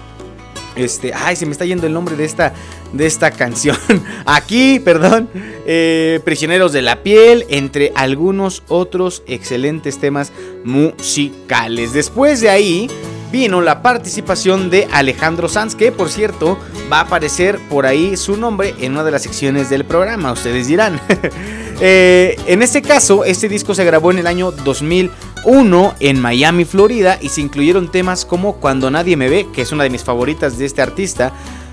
este, ay, se me está yendo el nombre de esta de esta canción. Aquí, perdón, eh, Prisioneros de la piel, entre algunos otros excelentes temas musicales. Después de ahí vino la participación de Alejandro Sanz, que por cierto va a aparecer por ahí su nombre en una de las secciones del programa, ustedes dirán. Eh, en este caso, este disco se grabó en el año 2001 en Miami, Florida, y se incluyeron temas como Cuando Nadie Me Ve, que es una de mis favoritas de este artista,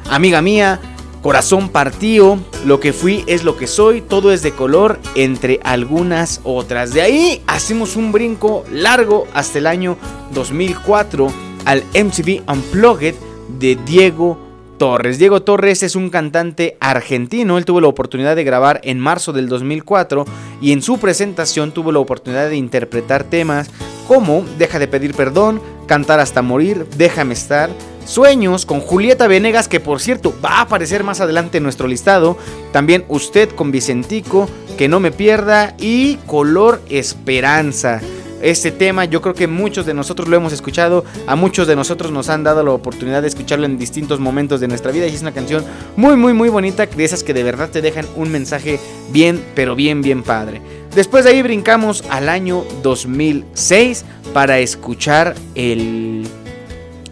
Amiga Mía, Corazón Partido, Lo que fui es lo que soy, Todo es de color, entre algunas otras. De ahí hacemos un brinco largo hasta el año 2004 al MTV Unplugged de Diego Torres. Diego Torres es un cantante argentino. Él tuvo la oportunidad de grabar en marzo del 2004 y en su presentación tuvo la oportunidad de interpretar temas como Deja de pedir perdón, Cantar hasta morir, Déjame estar, Sueños con Julieta Venegas, que por cierto va a aparecer más adelante en nuestro listado. También Usted con Vicentico, Que no me pierda y Color Esperanza. Este tema. Yo creo que muchos de nosotros lo hemos escuchado, a muchos de nosotros nos han dado la oportunidad de escucharlo en distintos momentos de nuestra vida. Y es una canción muy muy muy bonita, de esas que de verdad te dejan un mensaje bien pero bien bien padre. Después de ahí brincamos al año 2006 para escuchar el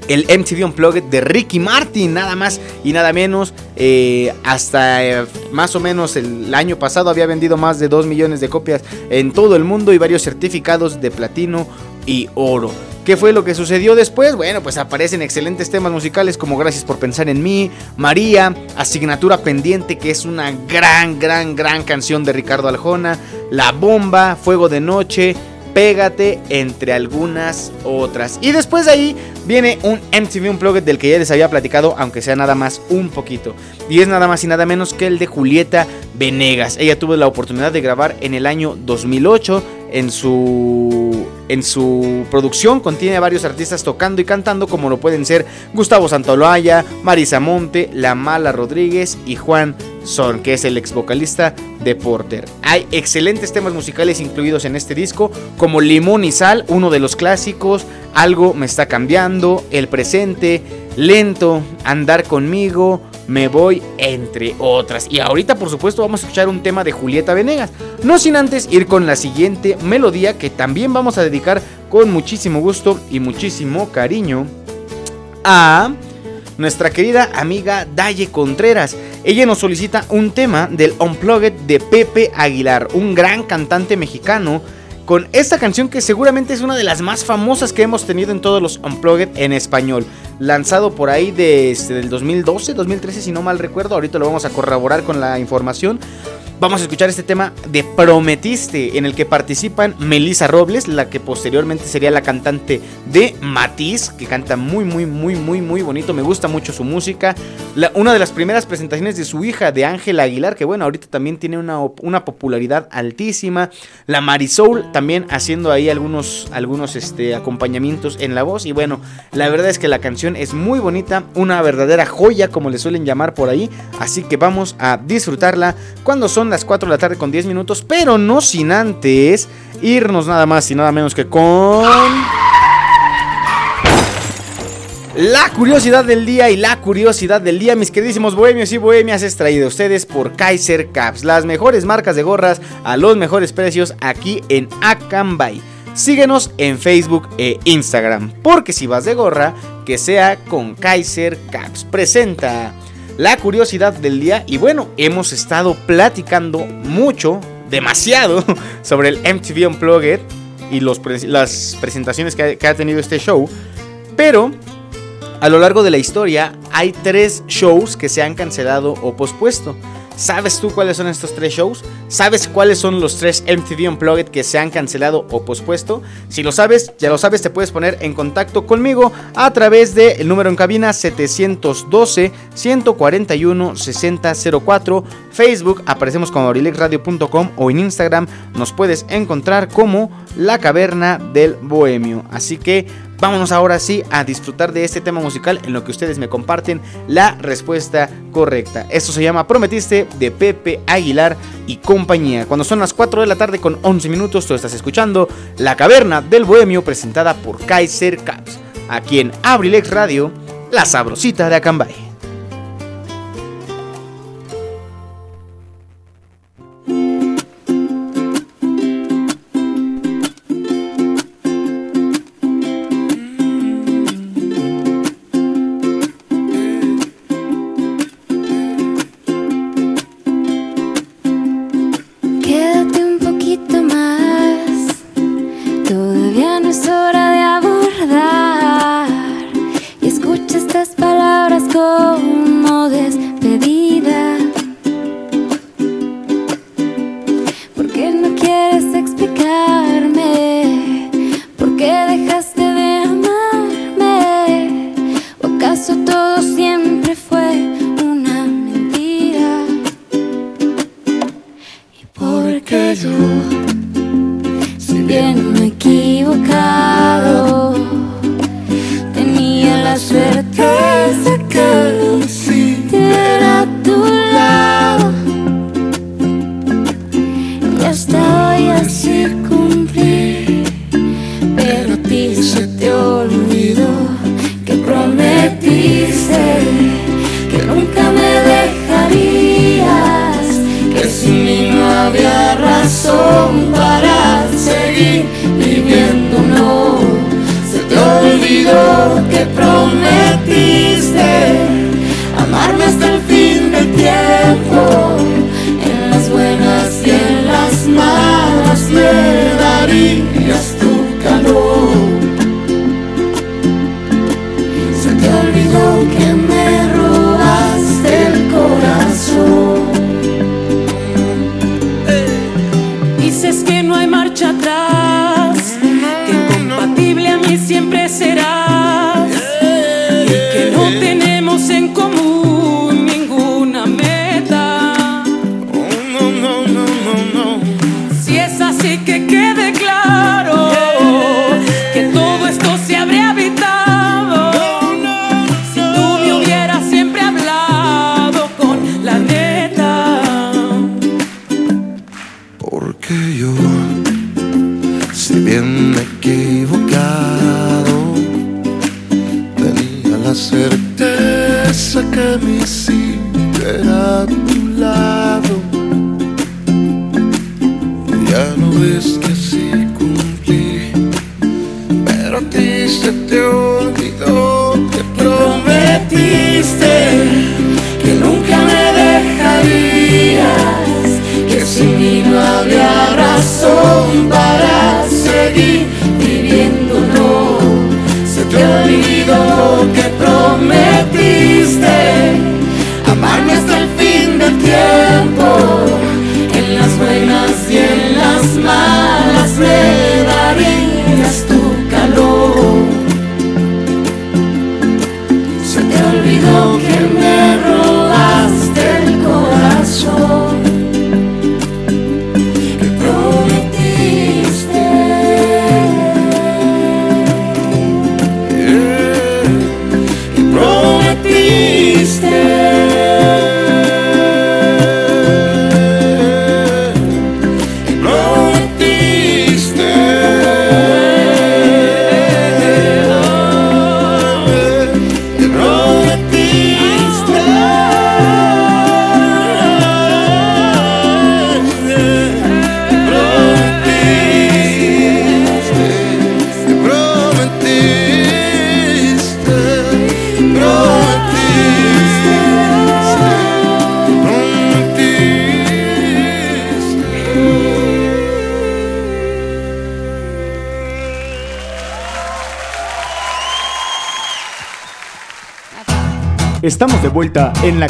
el MTV Unplugged de Ricky Martin, nada más y nada menos. Eh, hasta eh, más o menos el año pasado había vendido más de 2 millones de copias en todo el mundo y varios certificados de platino y oro. ¿Qué fue lo que sucedió después? Bueno, pues aparecen excelentes temas musicales como Gracias por pensar en mí, María, Asignatura pendiente, que es una gran, gran, gran canción de Ricardo Aljona, La Bomba, Fuego de Noche, Pégate, entre algunas otras. Y después de ahí viene un MTV Unplugged del que ya les había platicado, aunque sea nada más un poquito. Y es nada más y nada menos que el de Julieta Venegas. Ella tuvo la oportunidad de grabar en el año 2008 en su en su producción contiene a varios artistas tocando y cantando como lo pueden ser Gustavo Santoloaya, Marisa Monte, La Mala Rodríguez y Juan Son, que es el ex vocalista de Porter. Hay excelentes temas musicales incluidos en este disco como Limón y Sal, uno de los clásicos, Algo me está cambiando, El presente, Lento, Andar conmigo, me voy, entre otras. Y ahorita, por supuesto, vamos a escuchar un tema de Julieta Venegas. No sin antes ir con la siguiente melodía que también vamos a dedicar con muchísimo gusto y muchísimo cariño a nuestra querida amiga Daye Contreras. Ella nos solicita un tema del Unplugged de Pepe Aguilar, un gran cantante mexicano. Con esta canción que seguramente es una de las más famosas que hemos tenido en todos los Unplugged en español lanzado por ahí de, este, del 2012, 2013 si no mal recuerdo, ahorita lo vamos a corroborar con la información. Vamos a escuchar este tema de Prometiste, en el que participan Melissa Robles, la que posteriormente sería la cantante de Matiz, que canta muy, muy, muy, muy, muy bonito. Me gusta mucho su música. Una de las primeras presentaciones de su hija, de Ángela Aguilar, que bueno, ahorita también tiene una, una popularidad altísima. La Marisol también haciendo ahí algunos, algunos este, acompañamientos en la voz. Y bueno, la verdad es que la canción es muy bonita, una verdadera joya, como le suelen llamar por ahí. Así que vamos a disfrutarla cuando son las 4 de la tarde con 10 minutos, pero no sin antes irnos nada más y nada menos que con... La curiosidad del día y la curiosidad del día, mis queridísimos bohemios y bohemias, es a ustedes por Kaiser Caps, las mejores marcas de gorras a los mejores precios aquí en Acambay. Síguenos en Facebook e Instagram, porque si vas de gorra, que sea con Kaiser Caps. Presenta la curiosidad del día y bueno, hemos estado platicando mucho, demasiado, sobre el MTV Unplugged y los las presentaciones que ha- que ha tenido este show, pero a lo largo de la historia hay tres shows que se han cancelado o pospuesto. ¿Sabes tú cuáles son estos tres shows? ¿Sabes cuáles son los tres MTV Unplugged que se han cancelado o pospuesto? Si lo sabes, ya lo sabes, te puedes poner en contacto conmigo a través del número en cabina 712-141-6004. Facebook, aparecemos como abriletradio.com o en Instagram nos puedes encontrar como La Caverna del Bohemio. Así que vámonos ahora sí a disfrutar de este tema musical en lo que ustedes me comparten la respuesta correcta. Esto se llama Prometiste de Pepe Aguilar y compañía. Cuando son las 4 de la tarde con 11 minutos, tú estás escuchando La Caverna del Bohemio presentada por Kaiser Caps. Aquí en Abrilex Radio, la sabrosita de Acambay.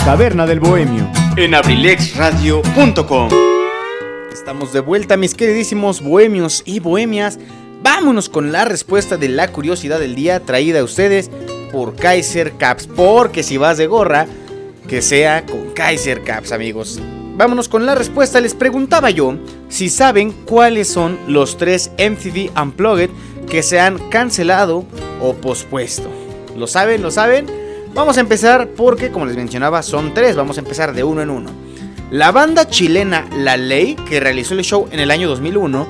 Caverna del bohemio en abrilexradio.com. Estamos de vuelta, mis queridísimos bohemios y bohemias. Vámonos con la respuesta de la curiosidad del día traída a ustedes por Kaiser Caps. Porque si vas de gorra, que sea con Kaiser Caps, amigos. Vámonos con la respuesta. Les preguntaba yo si saben cuáles son los tres MTV Unplugged que se han cancelado o pospuesto. ¿Lo saben? ¿Lo saben? Vamos a empezar porque, como les mencionaba, son tres. Vamos a empezar de uno en uno. La banda chilena La Ley, que realizó el show en el año 2001,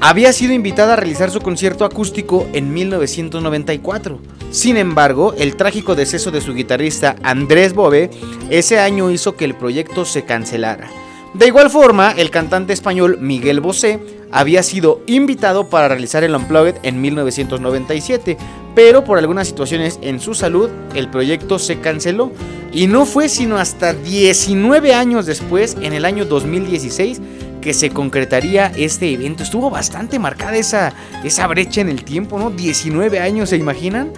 había sido invitada a realizar su concierto acústico en 1994. Sin embargo, el trágico deceso de su guitarrista Andrés Bove ese año hizo que el proyecto se cancelara. De igual forma, el cantante español Miguel Bosé había sido invitado para realizar el Unplugged en 1997, pero por algunas situaciones en su salud, el proyecto se canceló. Y no fue sino hasta 19 años después, en el año 2016, que se concretaría este evento. Estuvo bastante marcada esa, esa brecha en el tiempo, ¿no? 19 años, ¿se imaginan?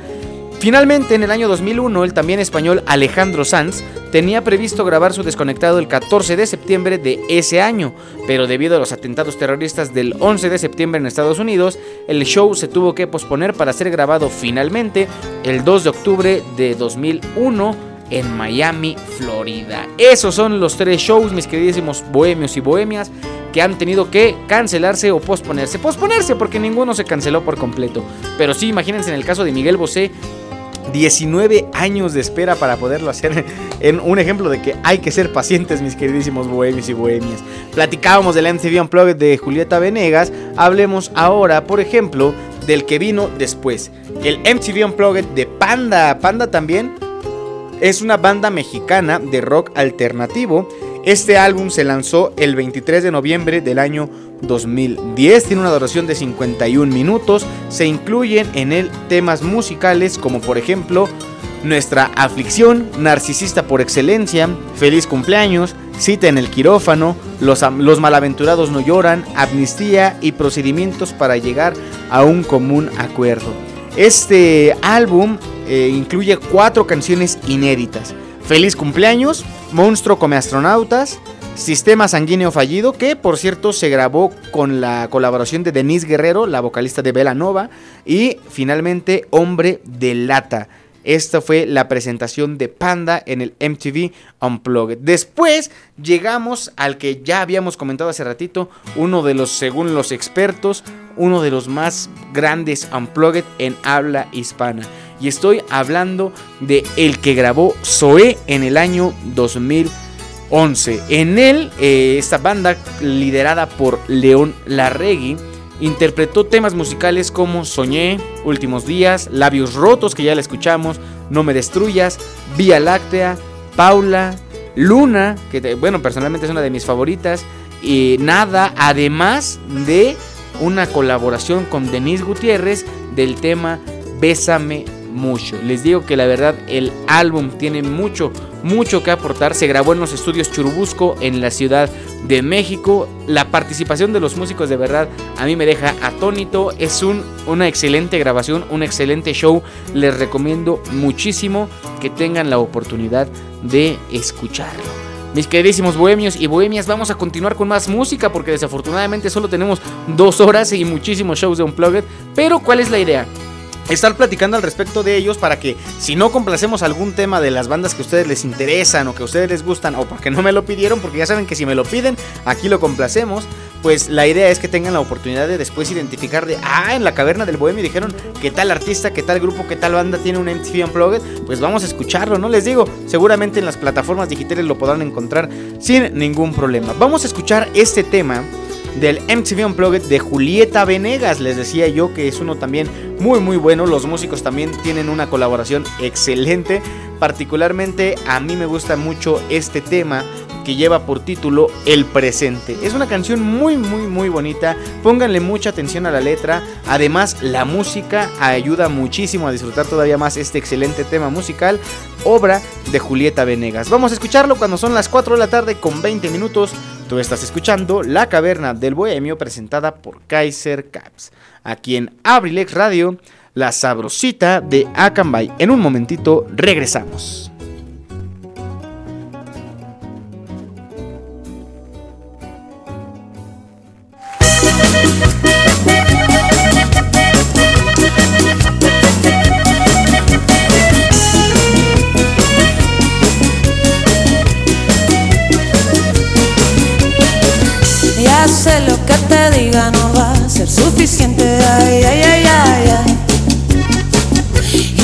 Finalmente, en el año 2001, el también español Alejandro Sanz tenía previsto grabar su desconectado el 14 de septiembre de ese año, pero debido a los atentados terroristas del 11 de septiembre en Estados Unidos, el show se tuvo que posponer para ser grabado finalmente el 2 de octubre de 2001 en Miami, Florida. Esos son los tres shows, mis queridísimos bohemios y bohemias, que han tenido que cancelarse o posponerse. Posponerse porque ninguno se canceló por completo. Pero sí, imagínense en el caso de Miguel Bosé, 19 años de espera para poderlo hacer. En un ejemplo de que hay que ser pacientes, mis queridísimos bohemios y bohemias. Platicábamos del MTV Unplugged de Julieta Venegas. Hablemos ahora, por ejemplo, del que vino después. El MTV Unplugged de Panda. Panda también es una banda mexicana de rock alternativo. Este álbum se lanzó el 23 de noviembre del año 2010. Tiene una duración de 51 minutos. Se incluyen en él temas musicales como por ejemplo Nuestra aflicción, Narcisista por excelencia, Feliz cumpleaños, Cita en el quirófano, Los, malaventurados no lloran, Amnistía y procedimientos para llegar a un común acuerdo. Este álbum eh, incluye cuatro canciones inéditas. Feliz cumpleaños, Monstruo come astronautas, Sistema sanguíneo fallido, que por cierto se grabó con la colaboración de Denise Guerrero, la vocalista de Nova, y finalmente Hombre de Lata. Esta fue la presentación de Panda en el MTV Unplugged. Después llegamos al que ya habíamos comentado hace ratito, uno de los, según los expertos, uno de los más grandes Unplugged en habla hispana. Y estoy hablando de el que grabó Zoé en el año 2011. En él, eh, esta banda liderada por León Larregui interpretó temas musicales como Soñé, Últimos Días, Labios Rotos, que ya la escuchamos, No Me Destruyas, Vía Láctea, Paula, Luna, que te- bueno, personalmente es una de mis favoritas, y Nada, además de una colaboración con Denise Gutiérrez del tema Bésame mucho. Les digo que la verdad el álbum tiene mucho, mucho que aportar. Se grabó en los estudios Churubusco en la Ciudad de México. La participación de los músicos de verdad a mí me deja atónito. Es un, una excelente grabación, un excelente show. Les recomiendo muchísimo que tengan la oportunidad de escucharlo. Mis queridísimos bohemios y bohemias, vamos a continuar con más música porque desafortunadamente solo tenemos dos horas y muchísimos shows de Unplugged. Pero ¿cuál es la idea? Estar platicando al respecto de ellos para que si no complacemos algún tema de las bandas que a ustedes les interesan o que a ustedes les gustan o porque no me lo pidieron, porque ya saben que si me lo piden, aquí lo complacemos, pues la idea es que tengan la oportunidad de después identificar de, ah, en la caverna del bohemio dijeron que tal artista, que tal grupo, que tal banda tiene un MTV Unplugged, pues vamos a escucharlo, ¿no? Les digo, seguramente en las plataformas digitales lo podrán encontrar sin ningún problema. Vamos a escuchar este tema del MTV Unplugged de Julieta Venegas. Les decía yo que es uno también muy muy bueno. Los músicos también tienen una colaboración excelente. Particularmente a mí me gusta mucho este tema que lleva por título El Presente. Es una canción muy muy muy bonita, pónganle mucha atención a la letra, además la música ayuda muchísimo a disfrutar todavía más este excelente tema musical, obra de Julieta Venegas. Vamos a escucharlo cuando son las 4 de la tarde con 20 minutos. Tú estás escuchando La Caverna del Bohemio presentada por Kaiser Caps, aquí en Abrilex Radio, la sabrosita de Akanbay. En un momentito regresamos. No va a ser suficiente, ay, ay, ay, ay, ay.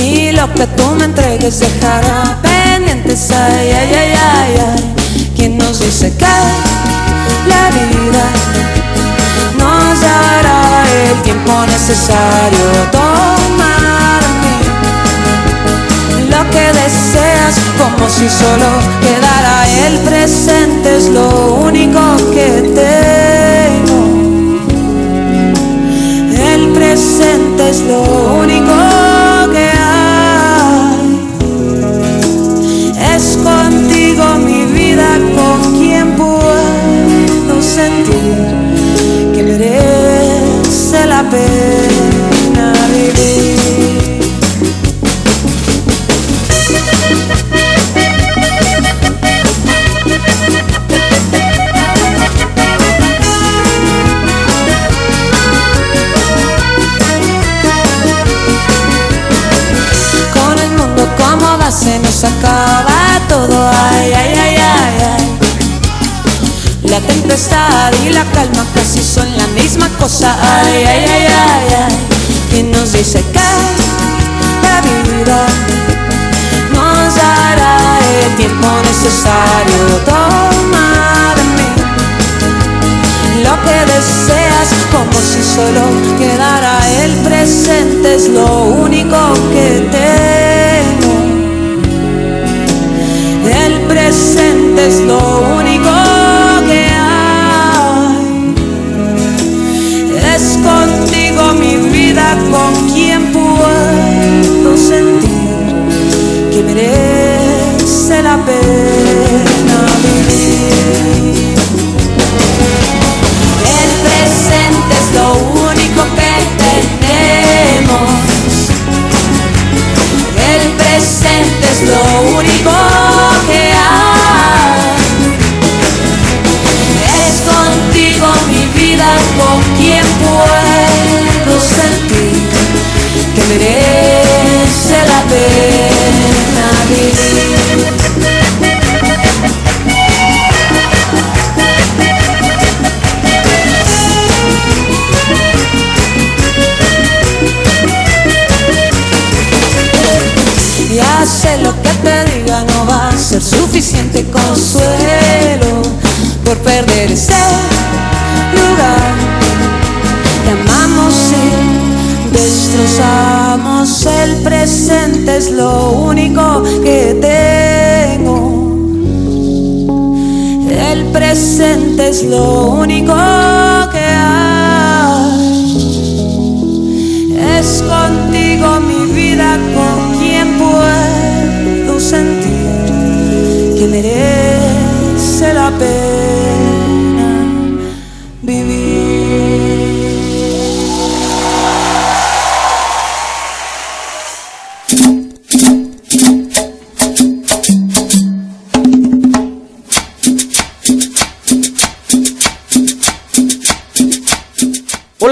Y lo que tú me entregues dejará pendientes, ay, ay, ay, ay, ay. ¿Quién nos dice que la vida nos dará el tiempo necesario? Tomar lo que deseas como si solo quedara el presente es lo único que tengo presente es lo único que hay. Es contigo mi vida con quien puedo sentir que merece la pena tempestad y la calma casi son la misma cosa, ay, ay, ay, ay, ay. ¿Quién nos dice que la vida nos dará el tiempo necesario? Toma lo que deseas como si solo quedara el presente es lo único que tengo el presente es lo único con quien puedo sentir que merece la pena vivir. El presente es lo único que tengo. El presente es lo único que hay. Es contigo mi vida con quien puedo sentir que merece la pena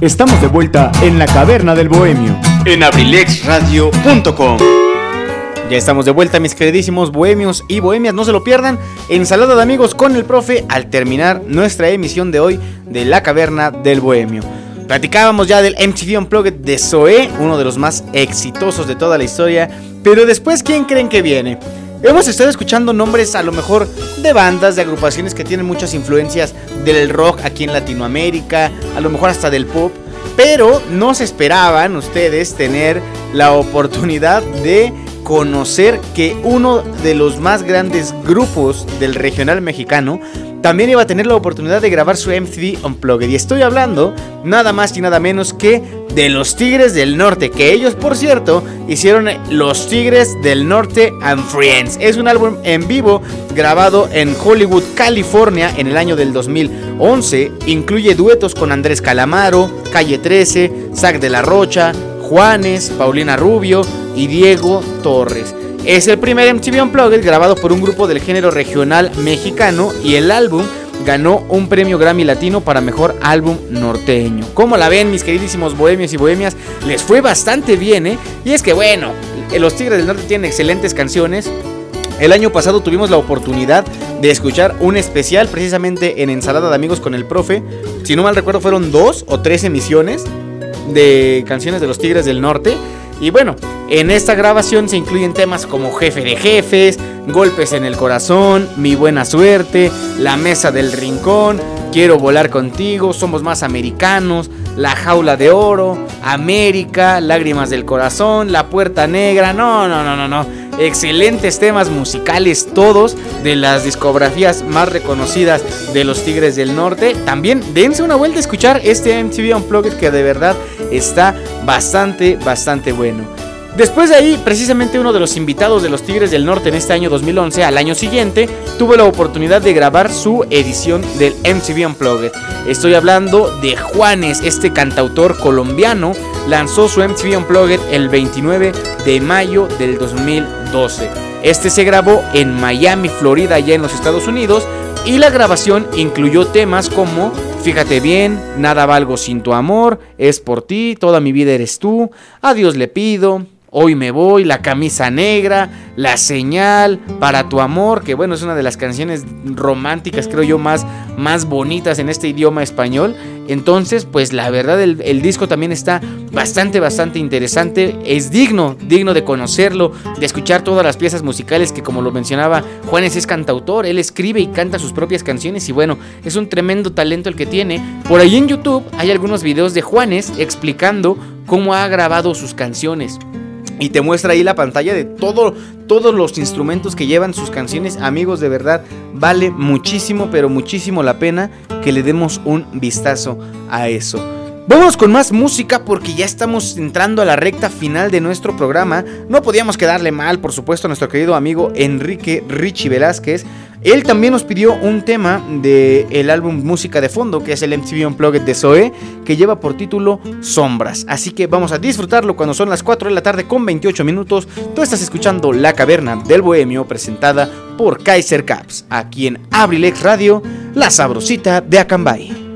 Estamos de vuelta en la caverna del bohemio en abrilexradio.com. Ya estamos de vuelta, mis queridísimos bohemios y bohemias. No se lo pierdan. Ensalada de amigos con el profe al terminar nuestra emisión de hoy de La Caverna del Bohemio. Platicábamos ya del MTV Unplugged de Zoe, uno de los más exitosos de toda la historia. Pero después, ¿quién creen que viene? Hemos estado escuchando nombres a lo mejor de bandas, de agrupaciones que tienen muchas influencias del rock aquí en Latinoamérica, a lo mejor hasta del pop, pero no se esperaban ustedes tener la oportunidad de conocer que uno de los más grandes grupos del regional mexicano también iba a tener la oportunidad de grabar su MTV Unplugged. Y estoy hablando nada más y nada menos que de los Tigres del Norte, que ellos, por cierto, hicieron Los Tigres del Norte and Friends. Es un álbum en vivo grabado en Hollywood, California, en el año del 2011. Incluye duetos con Andrés Calamaro, Calle 13, Zac de la Rocha, Juanes, Paulina Rubio y Diego Torres. Es el primer MTV Unplugged grabado por un grupo del género regional mexicano y el álbum ganó un premio Grammy Latino para mejor álbum norteño. Como la ven, mis queridísimos bohemios y bohemias? Les fue bastante bien, ¿eh? Y es que bueno, los Tigres del Norte tienen excelentes canciones. El año pasado tuvimos la oportunidad de escuchar un especial precisamente en Ensalada de Amigos con el Profe. Si no mal recuerdo, fueron dos o tres emisiones de canciones de los Tigres del Norte. Y bueno, en esta grabación se incluyen temas como Jefe de Jefes, Golpes en el Corazón, Mi Buena Suerte, La Mesa del Rincón, Quiero Volar Contigo, Somos Más Americanos, La Jaula de Oro, América, Lágrimas del Corazón, La Puerta Negra, no, no, no, no, no. Excelentes temas musicales todos de las discografías más reconocidas de los Tigres del Norte. También dense una vuelta a escuchar este MTV Unplugged que de verdad está bastante, bastante bueno. Después de ahí, precisamente uno de los invitados de los Tigres del Norte en este año 2011, al año siguiente, tuvo la oportunidad de grabar su edición del MTV Unplugged. Estoy hablando de Juanes, este cantautor colombiano, lanzó su MTV Unplugged el 29 de mayo del 2012. Este se grabó en Miami, Florida, allá en los Estados Unidos, y la grabación incluyó temas como Fíjate bien, nada valgo sin tu amor, es por ti, toda mi vida eres tú, adiós le pido, Hoy me voy, La camisa negra, La señal, Para tu amor, que bueno, es una de las canciones románticas, creo yo, más, más bonitas en este idioma español. Entonces, pues la verdad, el, el, disco también está bastante, bastante interesante. Es digno, digno de conocerlo, de escuchar todas las piezas musicales que, como lo mencionaba, Juanes es cantautor, él escribe y canta sus propias canciones y bueno, es un tremendo talento el que tiene. Por ahí en YouTube hay algunos videos de Juanes explicando cómo ha grabado sus canciones. Y te muestra ahí la pantalla de todo, todos los instrumentos que llevan sus canciones. Amigos, de verdad, vale muchísimo, pero muchísimo la pena que le demos un vistazo a eso. Vamos con más música porque ya estamos entrando a la recta final de nuestro programa. No podíamos quedarle mal, por supuesto, a nuestro querido amigo Enrique Richie Velázquez. Él también nos pidió un tema del el álbum Música de Fondo, que es el MTV Unplugged de Zoe, que lleva por título Sombras. Así que vamos a disfrutarlo cuando son las 4 de la tarde con 28 minutos. Tú estás escuchando La Caverna del Bohemio, presentada por Kaiser Caps, aquí en Abrilex Radio, la sabrosita de Acambay.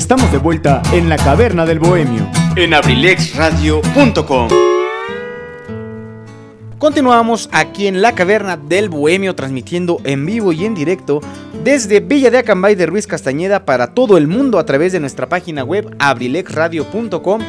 Estamos de vuelta en la caverna del bohemio en abrilexradio.com. Continuamos aquí en la caverna del Bohemio transmitiendo en vivo y en directo desde Villa de Acambay de Ruiz Castañeda para todo el mundo a través de nuestra página web abrilexradio.com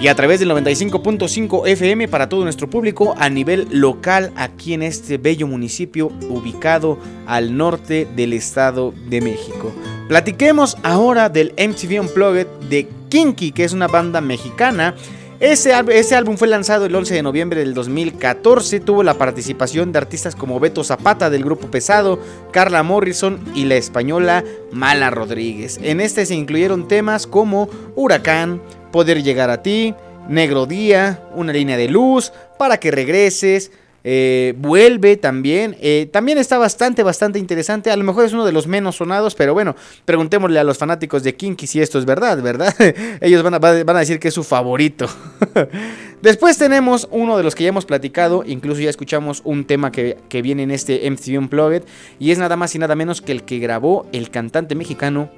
y a través del 95.5 FM para todo nuestro público a nivel local aquí en este bello municipio ubicado al norte del Estado de México. Platiquemos ahora del MTV Unplugged de Kinky, que es una banda mexicana. Ese, ál- ese álbum fue lanzado el 11 de noviembre del 2014. Tuvo la participación de artistas como Beto Zapata del grupo Pesado, Carla Morrison y la española Mala Rodríguez. En este se incluyeron temas como Huracán, Poder llegar a ti, Negro Día, Una línea de luz, Para que regreses. Eh, vuelve también. eh, también está bastante, bastante interesante. A lo mejor es uno de los menos sonados, pero bueno, preguntémosle a los fanáticos de Kinky si esto es verdad, ¿verdad? Ellos van a, van a decir que es su favorito. Después tenemos uno de los que ya hemos platicado, incluso ya escuchamos un tema que, que viene en este MTV Unplugged, y es nada más y nada menos que el que grabó el cantante mexicano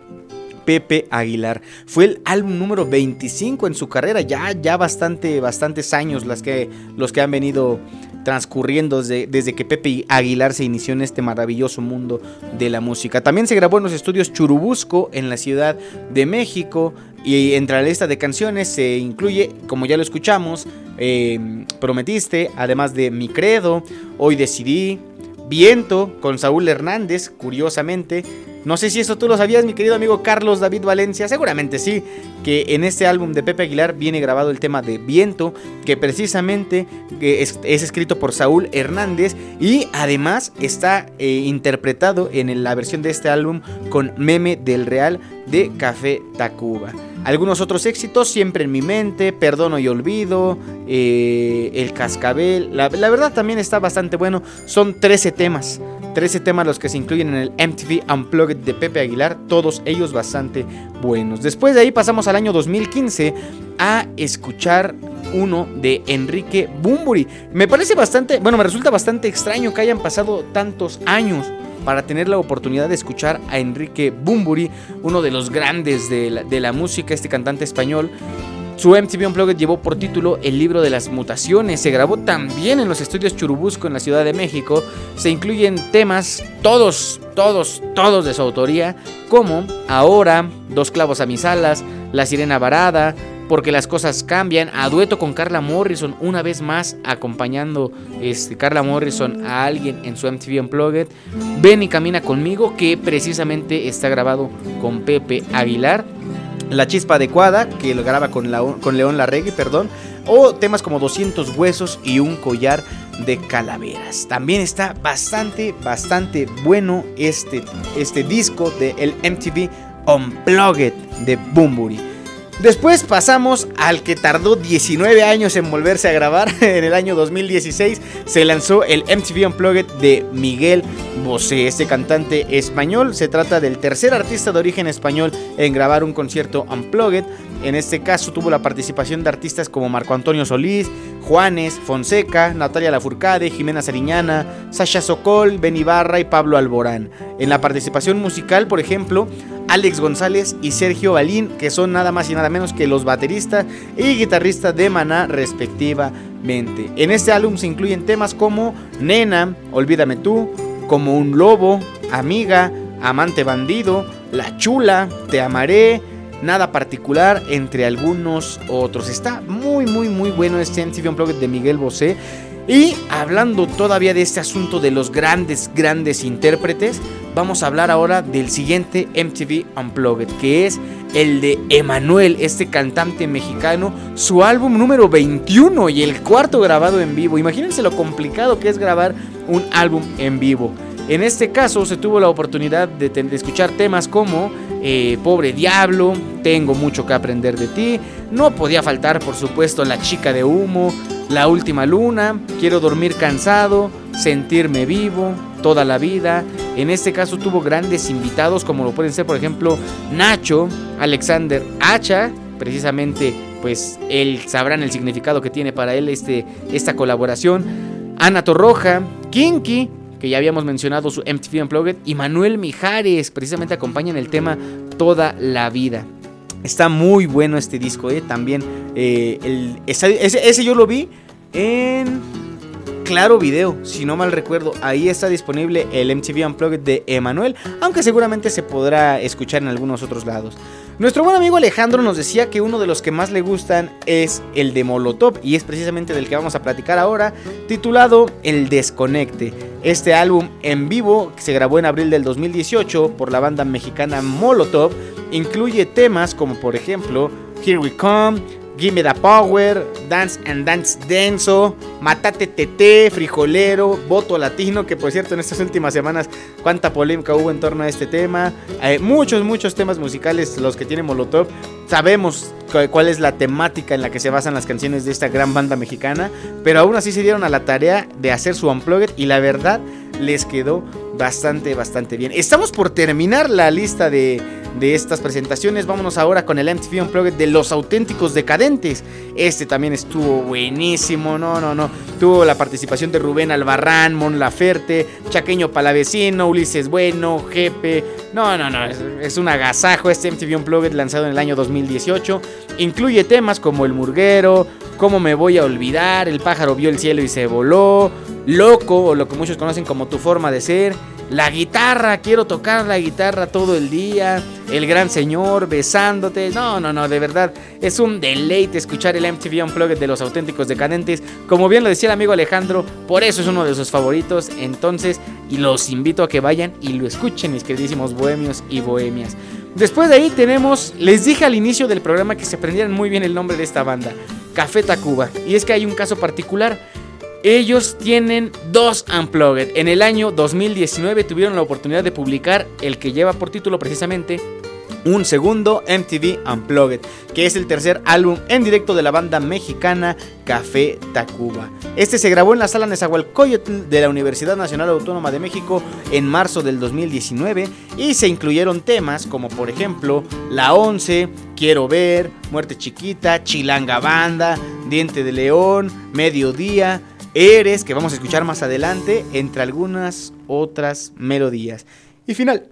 Pepe Aguilar. Fue el álbum número 25 en su carrera, ya, ya bastante, bastantes años las que, los que han venido transcurriendo desde, desde que Pepe Aguilar se inició en este maravilloso mundo de la música. También se grabó en los estudios Churubusco en la Ciudad de México y entre la lista de canciones se incluye, como ya lo escuchamos, eh, Prometiste, además de Mi Credo, Hoy Decidí, Viento con Saúl Hernández, curiosamente, No sé si eso tú lo sabías, mi querido amigo Carlos David Valencia, seguramente sí, que en este álbum de Pepe Aguilar viene grabado el tema de Viento, que precisamente es, es escrito por Saúl Hernández y además está eh, interpretado en la versión de este álbum con Meme del Real de Café Tacuba. Algunos otros éxitos, siempre en mi mente, Perdono y Olvido, eh, El Cascabel. La, la verdad también está bastante bueno. Son 13 temas. 13 temas los que se incluyen en el MTV Unplugged de Pepe Aguilar. Todos ellos bastante buenos. Después de ahí pasamos al año 2015 a escuchar uno de Enrique Bumburi. Me parece bastante, bueno, me resulta bastante extraño que hayan pasado tantos años para tener la oportunidad de escuchar a Enrique Bumburi, uno de los grandes de la, de la música, este cantante español. Su MTV Unplugged llevó por título El libro de las mutaciones. Se grabó también en los estudios Churubusco en la Ciudad de México. Se incluyen temas, todos, todos, todos de su autoría, como Ahora, Dos clavos a mis alas, La sirena varada, Porque las cosas cambian, a dueto con Carla Morrison, una vez más acompañando este, Carla Morrison a alguien en su MTV Unplugged. Ven y camina conmigo, que precisamente está grabado con Pepe Aguilar. La chispa adecuada, que lo graba con, la- con León Larregui, perdón. O temas como 200 huesos y un collar de calaveras. También está bastante, bastante bueno este, este disco de el MTV Unplugged de Bumburi. Después pasamos al que tardó 19 años en volverse a grabar. En el año 2016 se lanzó el MTV Unplugged de Miguel Bosé, este cantante español. Se trata del tercer artista de origen español en grabar un concierto Unplugged. En este caso tuvo la participación de artistas como Marco Antonio Solís, Juanes, Fonseca, Natalia Lafourcade, Jimena Sariñana, Sasha Sokol, Ben Ibarra y Pablo Alborán. En la participación musical, por ejemplo, Alex González y Sergio Balín, que son nada más y nada menos que los bateristas y guitarristas de Maná respectivamente. En este álbum se incluyen temas como Nena, Olvídame tú, Como un lobo, Amiga, Amante bandido, La chula, Te amaré, Nada particular, entre algunos otros. Está muy, muy, muy bueno este MTV Unplugged de Miguel Bosé. Y hablando todavía de este asunto de los grandes, grandes intérpretes, vamos a hablar ahora del siguiente MTV Unplugged, que es el de Emanuel, este cantante mexicano, su álbum número 21 y el cuarto grabado en vivo. Imagínense lo complicado que es grabar un álbum en vivo. En este caso se tuvo la oportunidad de, escuchar temas como eh, Pobre Diablo, Tengo mucho que aprender de ti, no podía faltar por supuesto La chica de humo, La última luna, Quiero dormir cansado, Sentirme vivo, Toda la vida. En este caso tuvo grandes invitados como lo pueden ser por ejemplo Nacho, Alexander Hacha, precisamente pues él sabrán el significado que tiene para él este, esta colaboración. Ana Torroja, Kinky, que ya habíamos mencionado su MTV Unplugged, y Manuel Mijares, precisamente acompañan el tema Toda la vida. Está muy bueno este disco, ¿eh? También. eh, ese, ese yo lo vi en Claro Video, si no mal recuerdo. Ahí está disponible el MTV Unplugged de Emanuel, aunque seguramente se podrá escuchar en algunos otros lados. Nuestro buen amigo Alejandro nos decía que uno de los que más le gustan es el de Molotov y es precisamente del que vamos a platicar ahora, titulado El Desconecte. Este álbum en vivo que se grabó en abril del 2018 por la banda mexicana Molotov incluye temas como por ejemplo Here We Come, Gimme the Power, Dance and Dance Denso, Matate Tete, Frijolero, Voto Latino, que por cierto en estas últimas semanas cuánta polémica hubo en torno a este tema. Eh, muchos, muchos temas musicales los que tiene Molotov. Sabemos cuál es la temática en la que se basan las canciones de esta gran banda mexicana, pero aún así se dieron a la tarea de hacer su unplugged y la verdad les quedó bastante, bastante bien. Estamos por terminar la lista de, de estas presentaciones. Vámonos ahora con el MTV Unplugged de Los Auténticos Decadentes. Este también estuvo buenísimo, no, no, no. Tuvo la participación de Rubén Albarrán, Mon Laferte, Chaqueño Palavecino, Ulises Bueno, Jepe. No, no, no, es, es un agasajo este MTV Unplugged lanzado en el año 2018. Incluye temas como El Murguero, Cómo me voy a olvidar, El pájaro vio el cielo y se voló, Loco, o lo que muchos conocen como Tu forma de ser, la guitarra, quiero tocar la guitarra todo el día, el gran señor besándote. No, no, no, de verdad es un deleite escuchar el MTV Unplugged de los auténticos decadentes. Como bien lo decía el amigo Alejandro, por eso es uno de sus favoritos. Entonces, y los invito a que vayan y lo escuchen, mis queridísimos bohemios y bohemias. Después de ahí tenemos, les dije al inicio del programa que se aprendieran muy bien el nombre de esta banda, Café Tacuba. Y es que hay un caso particular. Ellos tienen dos Unplugged. En el año 2019 tuvieron la oportunidad de publicar el que lleva por título precisamente un segundo MTV Unplugged, que es el tercer álbum en directo de la banda mexicana Café Tacuba. Este se grabó en la sala Nezahualcóyotl de la Universidad Nacional Autónoma de México en marzo del 2019 y se incluyeron temas como por ejemplo La 11, Quiero Ver, Muerte Chiquita, Chilanga Banda, Diente de León, Mediodía, Eres, que vamos a escuchar más adelante, entre algunas otras melodías. Y final,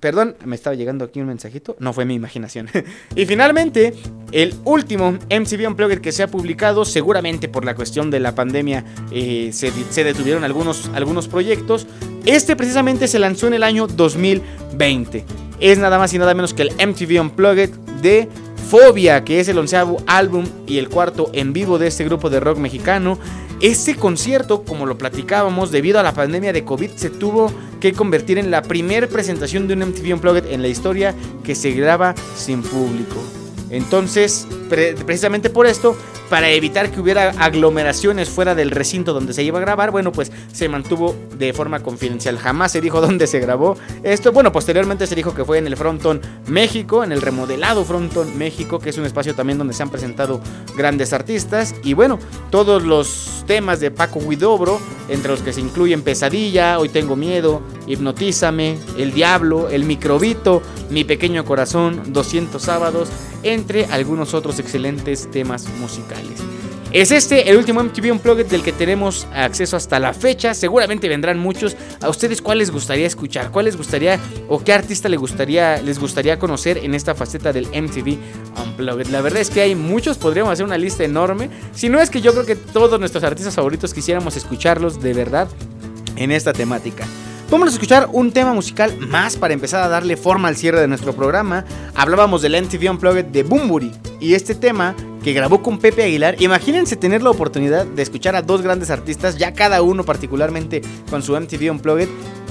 Perdón, me estaba llegando aquí un mensajito. No fue mi imaginación. y finalmente, el último MCV Unplugged que se ha publicado, seguramente por la cuestión de la pandemia eh, se, se detuvieron algunos, algunos proyectos. Este precisamente se lanzó en el año 2020. Es nada más y nada menos que el MTV Unplugged de Fobia, que es el onceavo álbum y el cuarto en vivo de este grupo de rock mexicano. Este concierto, como lo platicábamos, debido a la pandemia de COVID, se tuvo que convertir en la primera presentación de un MTV Unplugged en la historia que se graba sin público. Entonces, pre- precisamente por esto, para evitar que hubiera aglomeraciones fuera del recinto donde se iba a grabar, bueno, pues se mantuvo de forma confidencial. Jamás se dijo dónde se grabó esto. Bueno, posteriormente se dijo que fue en el Fronton México, en el remodelado Fronton México, que es un espacio también donde se han presentado grandes artistas. Y bueno, todos los temas de Paco Huidobro, entre los que se incluyen Pesadilla, Hoy Tengo Miedo, Hipnotízame, El Diablo, El Microbito, Mi Pequeño Corazón, 200 Sábados, entre algunos otros excelentes temas musicales. Es este el último MTV Unplugged del que tenemos acceso hasta la fecha. Seguramente vendrán muchos. ¿A ustedes cuál les gustaría escuchar? ¿Cuál les gustaría o qué artista les gustaría, les gustaría conocer en esta faceta del MTV Unplugged? La verdad es que hay muchos, podríamos hacer una lista enorme. Si no es que yo creo que todos nuestros artistas favoritos quisiéramos escucharlos de verdad en esta temática. Vamos a escuchar un tema musical más para empezar a darle forma al cierre de nuestro programa. Hablábamos del MTV Unplugged de Bumburi y este tema que grabó con Pepe Aguilar. Imagínense tener la oportunidad de escuchar a dos grandes artistas, ya cada uno particularmente con su MTV Unplugged,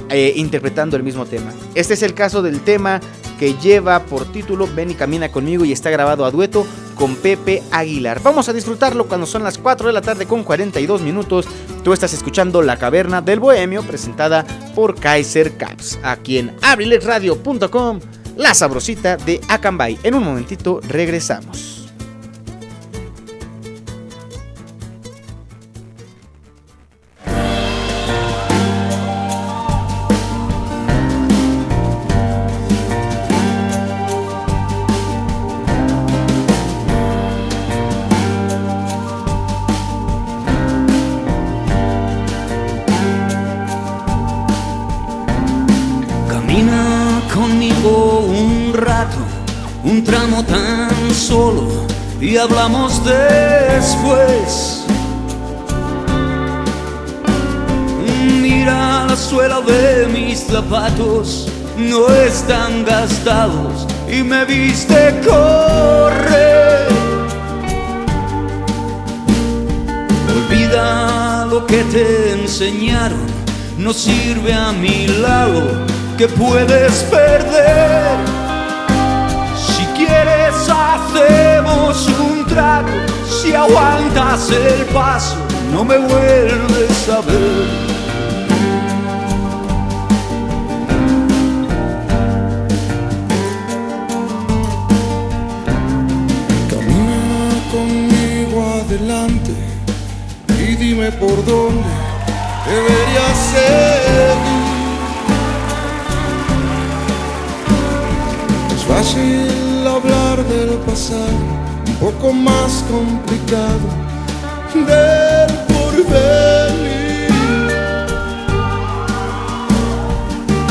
eh, interpretando el mismo tema. Este es el caso del tema que lleva por título Ven y camina conmigo y está grabado a dueto con Pepe Aguilar. Vamos a disfrutarlo cuando son las 4 de la tarde con 42 minutos. Tú estás escuchando La Caverna del Bohemio presentada por Kaiser Caps, aquí en abrilexradio.com, la sabrosita de Acambay. En un momentito regresamos. Y hablamos después. Mira la suela de mis zapatos, no están gastados y me viste correr. Olvida lo que te enseñaron, no sirve a mi lado que puedes perder. Hacemos un trato, si aguantas el paso, no me vuelves a ver. Camina conmigo adelante y dime por dónde debería seguir. Es fácil pasado, un poco más complicado del porvenir.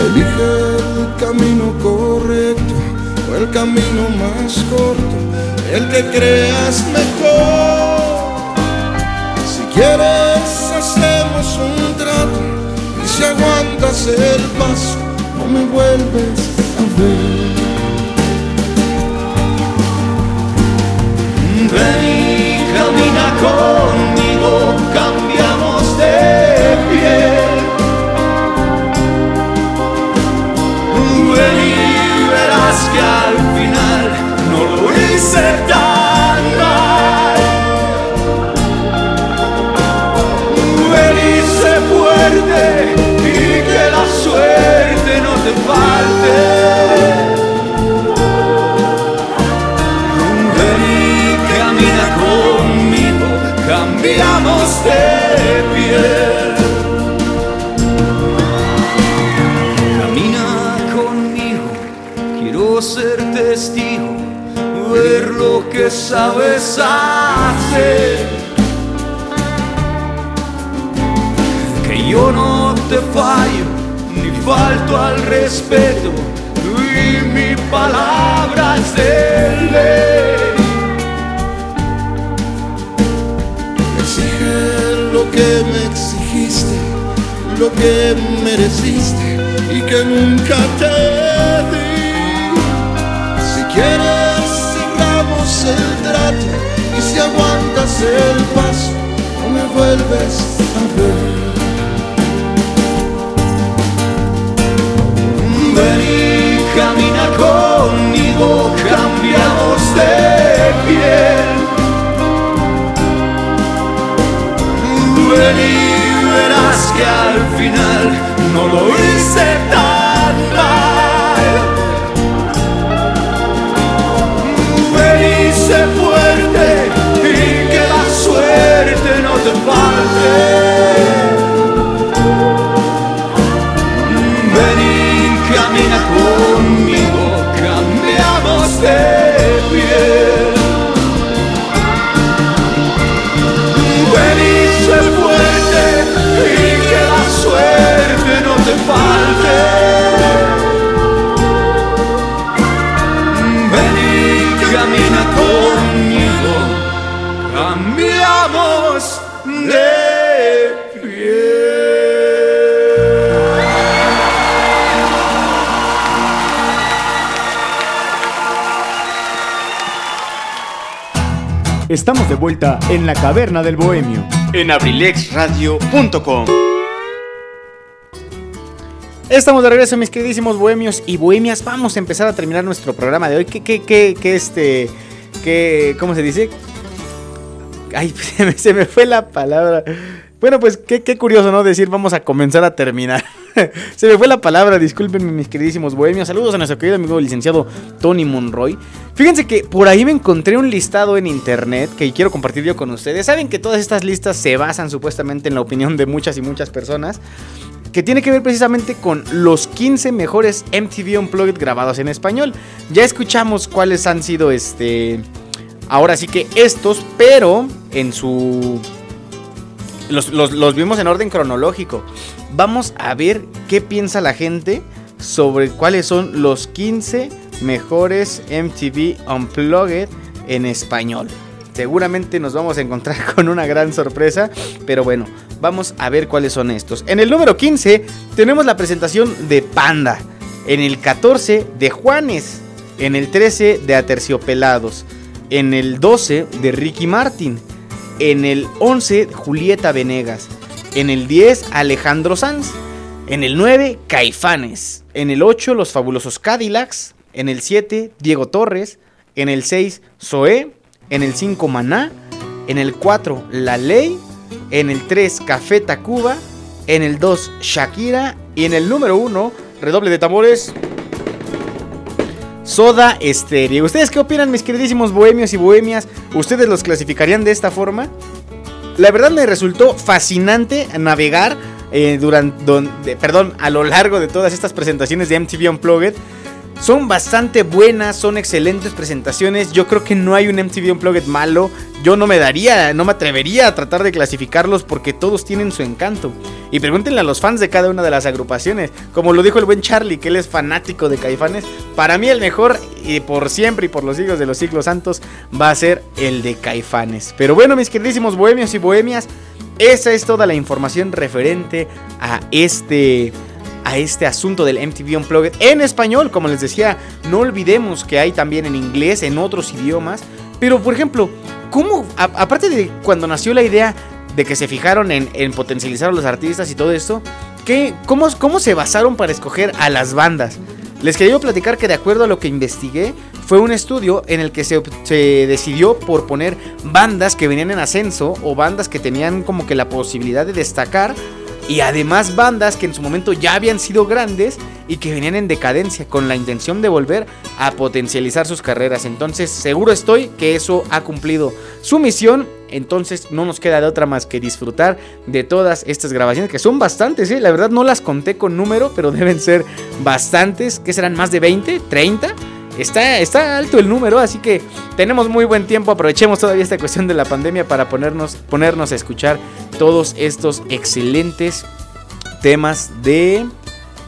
Elige el camino correcto o el camino más corto, el que creas mejor. Si quieres hacemos un trato y si aguantas el paso, no me vuelves a ver. Ven y verás que al final no lo hice tan sabes hacer. Que yo no te fallo, ni falto al respeto, y mi palabra es de ley. Exige lo que me exigiste, lo que mereciste y que nunca te di. Si quieres si aguantas el paso, no me vuelves a ver. Ven y camina conmigo, cambiamos de piel. Ven y verás que al final no lo hice tan mal. Fuerte y que la suerte no te falte. Estamos de vuelta en la caverna del bohemio en abrilexradio.com. Estamos de regreso, mis queridísimos bohemios y bohemias. Vamos a empezar a terminar nuestro programa de hoy. ¿Qué, qué, qué, qué este, qué, cómo se dice? Ay, se me, se me fue la palabra. Bueno, pues qué, qué curioso, ¿no? Decir vamos a comenzar a terminar. se me fue la palabra, discúlpenme mis queridísimos bohemios. Saludos a nuestro querido amigo licenciado Tony Monroy. Fíjense que por ahí me encontré un listado en internet que quiero compartir yo con ustedes. Saben que todas estas listas se basan supuestamente en la opinión de muchas y muchas personas. Que tiene que ver precisamente con los 15 mejores MTV Unplugged grabados en español. Ya escuchamos cuáles han sido este. Ahora sí que estos, pero en su los, los- los vimos en orden cronológico. Vamos a ver qué piensa la gente sobre cuáles son los 15 mejores MTV Unplugged en español. Seguramente nos vamos a encontrar con una gran sorpresa, pero bueno, vamos a ver cuáles son estos. En el número 15 tenemos la presentación de Panda. En el 14 de Juanes. En el 13 de Aterciopelados. En el 12 de Ricky Martin. En el 11, Julieta Venegas. En el 10, Alejandro Sanz. En el 9, Caifanes. En el 8, Los Fabulosos Cadillacs. En el 7, Diego Torres. En el 6, Zoé. En el 5, Maná. En el 4, La Ley. En el 3, Café Tacuba. En el 2, Shakira. Y en el número 1, redoble de tambores. Soda Stereo. ¿Ustedes qué opinan, mis queridísimos bohemios y bohemias? ¿Ustedes los clasificarían de esta forma? La verdad me resultó fascinante navegar eh, durante, perdón, a lo largo de todas estas presentaciones de MTV Unplugged. Son bastante buenas, son excelentes presentaciones. Yo creo que no hay un MTV Unplugged malo. Yo no me daría, no me atrevería a tratar de clasificarlos porque todos tienen su encanto. Y pregúntenle a los fans de cada una de las agrupaciones. Como lo dijo el buen Charlie, que él es fanático de Caifanes. Para mí el mejor, y por siempre y por los siglos de los siglos santos, va a ser el de Caifanes. Pero bueno, mis queridísimos bohemios y bohemias, esa es toda la información referente a este a este asunto del MTV Unplugged en español, como les decía, no olvidemos que hay también en inglés, en otros idiomas, pero por ejemplo, ¿cómo, aparte de cuando nació la idea de que se fijaron en, en potencializar a los artistas y todo esto, ¿qué, cómo, ¿cómo se basaron para escoger a las bandas? Les quería platicar que de acuerdo a lo que investigué, fue un estudio en el que se decidió por poner bandas que venían en ascenso o bandas que tenían como que la posibilidad de destacar y además bandas que en su momento ya habían sido grandes y que venían en decadencia con la intención de volver a potencializar sus carreras. Entonces seguro estoy que eso ha cumplido su misión. Entonces no nos queda de otra más que disfrutar de todas estas grabaciones, que son bastantes, ¿eh? la verdad no las conté con número, pero deben ser bastantes, que serán más de 20, 30. Está, está alto el número, así que tenemos muy buen tiempo. Aprovechemos todavía esta cuestión de la pandemia para ponernos, ponernos a escuchar todos estos excelentes temas de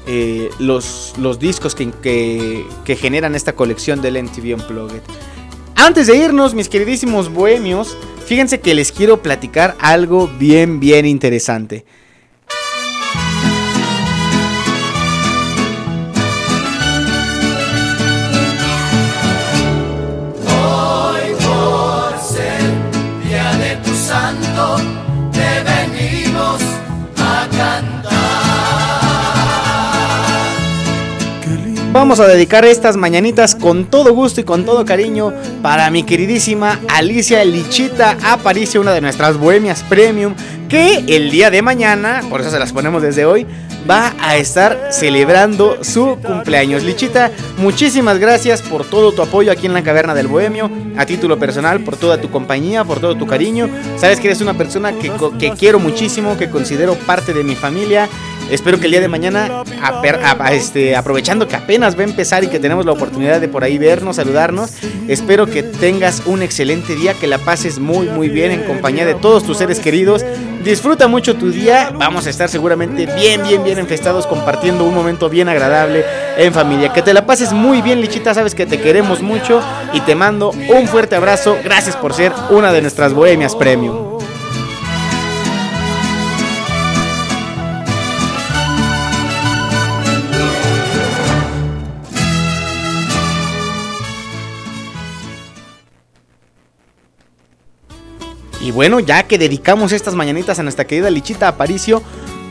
eh, los, los discos que, que- que generan esta colección del MTV Unplugged. Antes de irnos, mis queridísimos bohemios, fíjense que les quiero platicar algo bien, bien interesante. Vamos a dedicar estas mañanitas con todo gusto y con todo cariño para mi queridísima Alicia Lichita Aparicio, una de nuestras bohemias premium, que el día de mañana, por eso se las ponemos desde hoy, va a estar celebrando su cumpleaños. Lichita, muchísimas gracias por todo tu apoyo aquí en la Caverna del Bohemio, a título personal, por toda tu compañía, por todo tu cariño. Sabes que eres una persona que, que quiero muchísimo, que considero parte de mi familia. Espero que el día de mañana, este, aprovechando que apenas va a empezar y que tenemos la oportunidad de por ahí vernos, saludarnos, espero que tengas un excelente día, que la pases muy muy bien en compañía de todos tus seres queridos. Disfruta mucho tu día, vamos a estar seguramente bien, bien, bien enfestados compartiendo un momento bien agradable en familia. Que te la pases muy bien, Lichita, sabes que te queremos mucho y te mando un fuerte abrazo. Gracias por ser una de nuestras bohemias premium. Y bueno, ya que dedicamos estas mañanitas a nuestra querida Lichita Aparicio,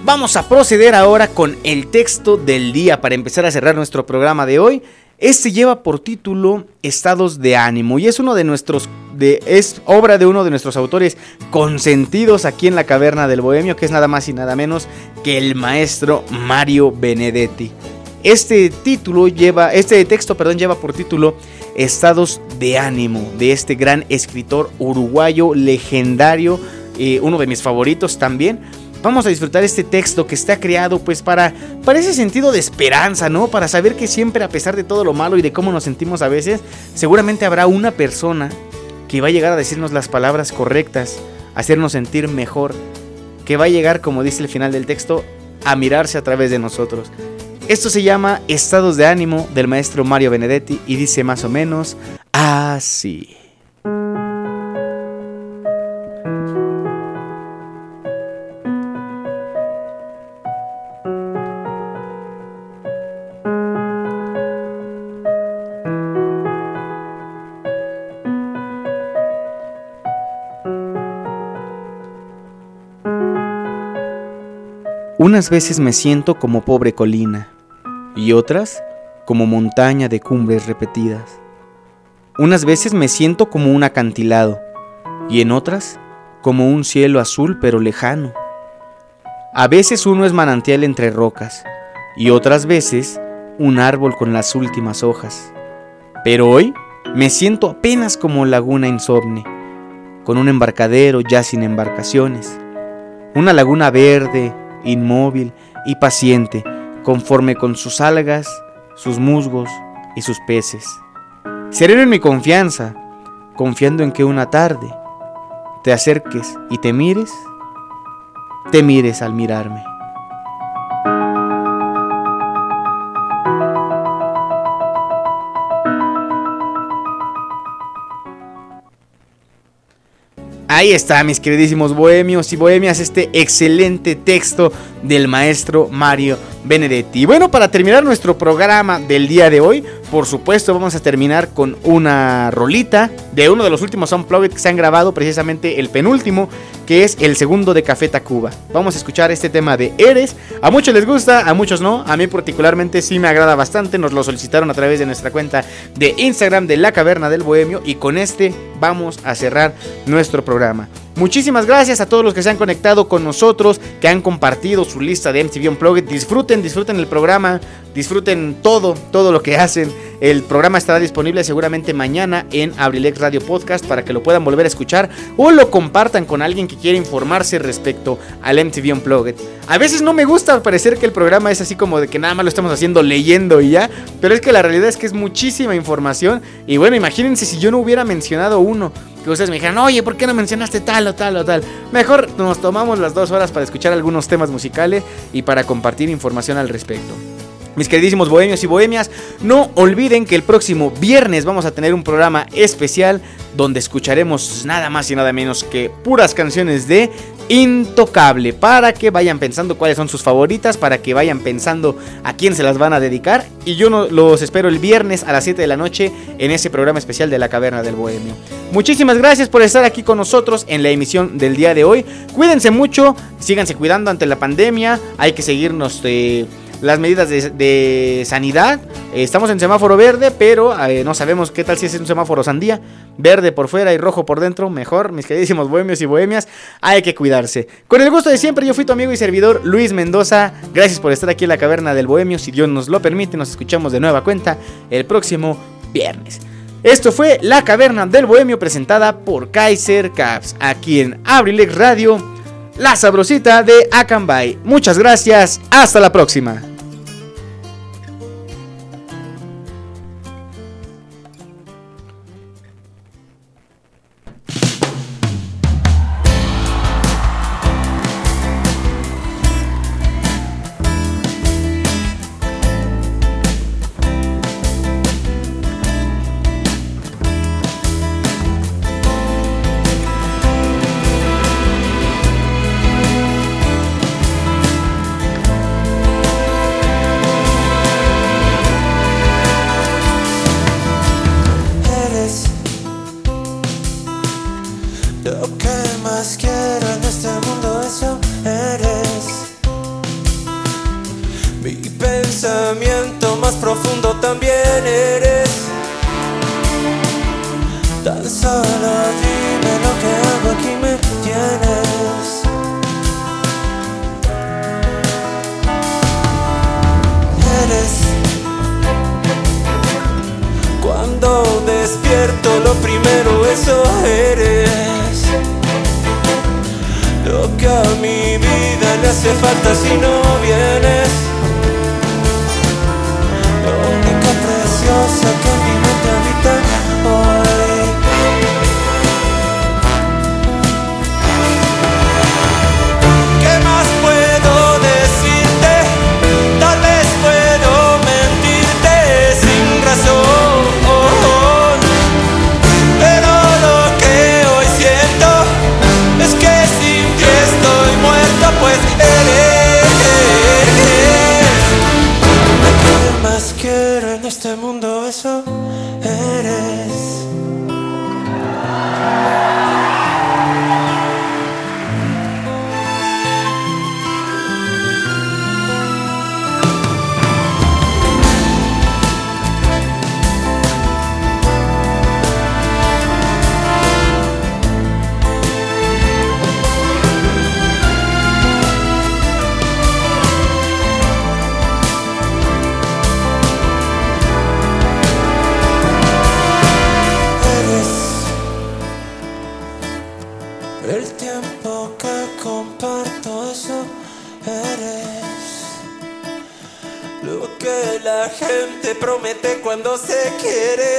vamos a proceder ahora con el texto del día para empezar a cerrar nuestro programa de hoy. Este lleva por título Estados de ánimo y es uno de nuestros de es obra de uno de nuestros autores consentidos aquí en la Caverna del Bohemio, que es nada más y nada menos que el maestro Mario Benedetti. Este título lleva, este texto, perdón, lleva por título Estados de ánimo de este gran escritor uruguayo legendario, eh, uno de mis favoritos también. Vamos a disfrutar este texto que está creado pues para, para ese sentido de esperanza, ¿no? Para saber que siempre a pesar de todo lo malo y de cómo nos sentimos a veces, seguramente habrá una persona que va a llegar a decirnos las palabras correctas, hacernos sentir mejor, que va a llegar, como dice el final del texto, a mirarse a través de nosotros. Esto se llama Estados de ánimo del maestro Mario Benedetti y dice más o menos así. Unas veces me siento como pobre colina y otras como montaña de cumbres repetidas. Unas veces me siento como un acantilado y en otras como un cielo azul pero lejano. A veces uno es manantial entre rocas y otras veces un árbol con las últimas hojas. Pero hoy me siento apenas como laguna insomne, con un embarcadero ya sin embarcaciones, una laguna verde, inmóvil y paciente, conforme con sus algas, sus musgos y sus peces. Sereno en mi confianza, confiando en que una tarde te acerques y te mires, te mires al mirarme. Ahí está, mis queridísimos bohemios y bohemias, este excelente texto del maestro Mario Benedetti. Bueno, para terminar nuestro programa del día de hoy, por supuesto vamos a terminar con una rolita de uno de los últimos Unplugged que se han grabado, precisamente el penúltimo, que es el segundo de Café Tacuba. Vamos a escuchar este tema de Eres. A muchos les gusta, a muchos no. A mí particularmente sí me agrada bastante. Nos lo solicitaron a través de nuestra cuenta de Instagram de La Caverna del Bohemio. Y con este vamos a cerrar nuestro programa. Muchísimas gracias a todos los que se han conectado con nosotros, que han compartido su lista de MTV Unplugged. Disfruten, disfruten el programa, disfruten todo, todo lo que hacen. El programa estará disponible seguramente mañana en Abrilex Radio Podcast para que lo puedan volver a escuchar o lo compartan con alguien que quiera informarse respecto al MTV Unplugged. A veces no me gusta parecer que el programa es así como de que nada más lo estamos haciendo leyendo y ya, pero es que la realidad es que es muchísima información y bueno, imagínense si yo no hubiera mencionado uno que ustedes me dijeran, oye, ¿por qué no mencionaste tal o tal o tal? Mejor nos tomamos las dos horas para escuchar algunos temas musicales y para compartir información al respecto. Mis queridísimos bohemios y bohemias, no olviden que el próximo viernes vamos a tener un programa especial donde escucharemos nada más y nada menos que puras canciones de Intocable para que vayan pensando cuáles son sus favoritas, para que vayan pensando a quién se las van a dedicar y yo los espero el viernes a las 7 de la noche en ese programa especial de la Caverna del Bohemio. Muchísimas gracias por estar aquí con nosotros en la emisión del día de hoy. Cuídense mucho, síganse cuidando ante la pandemia, hay que seguirnos eh, las medidas de, sanidad. Eh, estamos en semáforo verde, pero eh, no sabemos qué tal si es un semáforo sandía. Verde por fuera y rojo por dentro. Mejor, mis queridísimos bohemios y bohemias. Hay que cuidarse. Con el gusto de siempre, yo fui tu amigo y servidor Luis Mendoza. Gracias por estar aquí en la caverna del bohemio. Si Dios nos lo permite, nos escuchamos de nueva cuenta el próximo viernes. Esto fue La Caverna del Bohemio presentada por Kaiser Caps, aquí en Abrilex Radio, la sabrosita de Acambay. Muchas gracias, hasta la próxima. Más quiero en este mundo, eso eres. Cuando se quiere.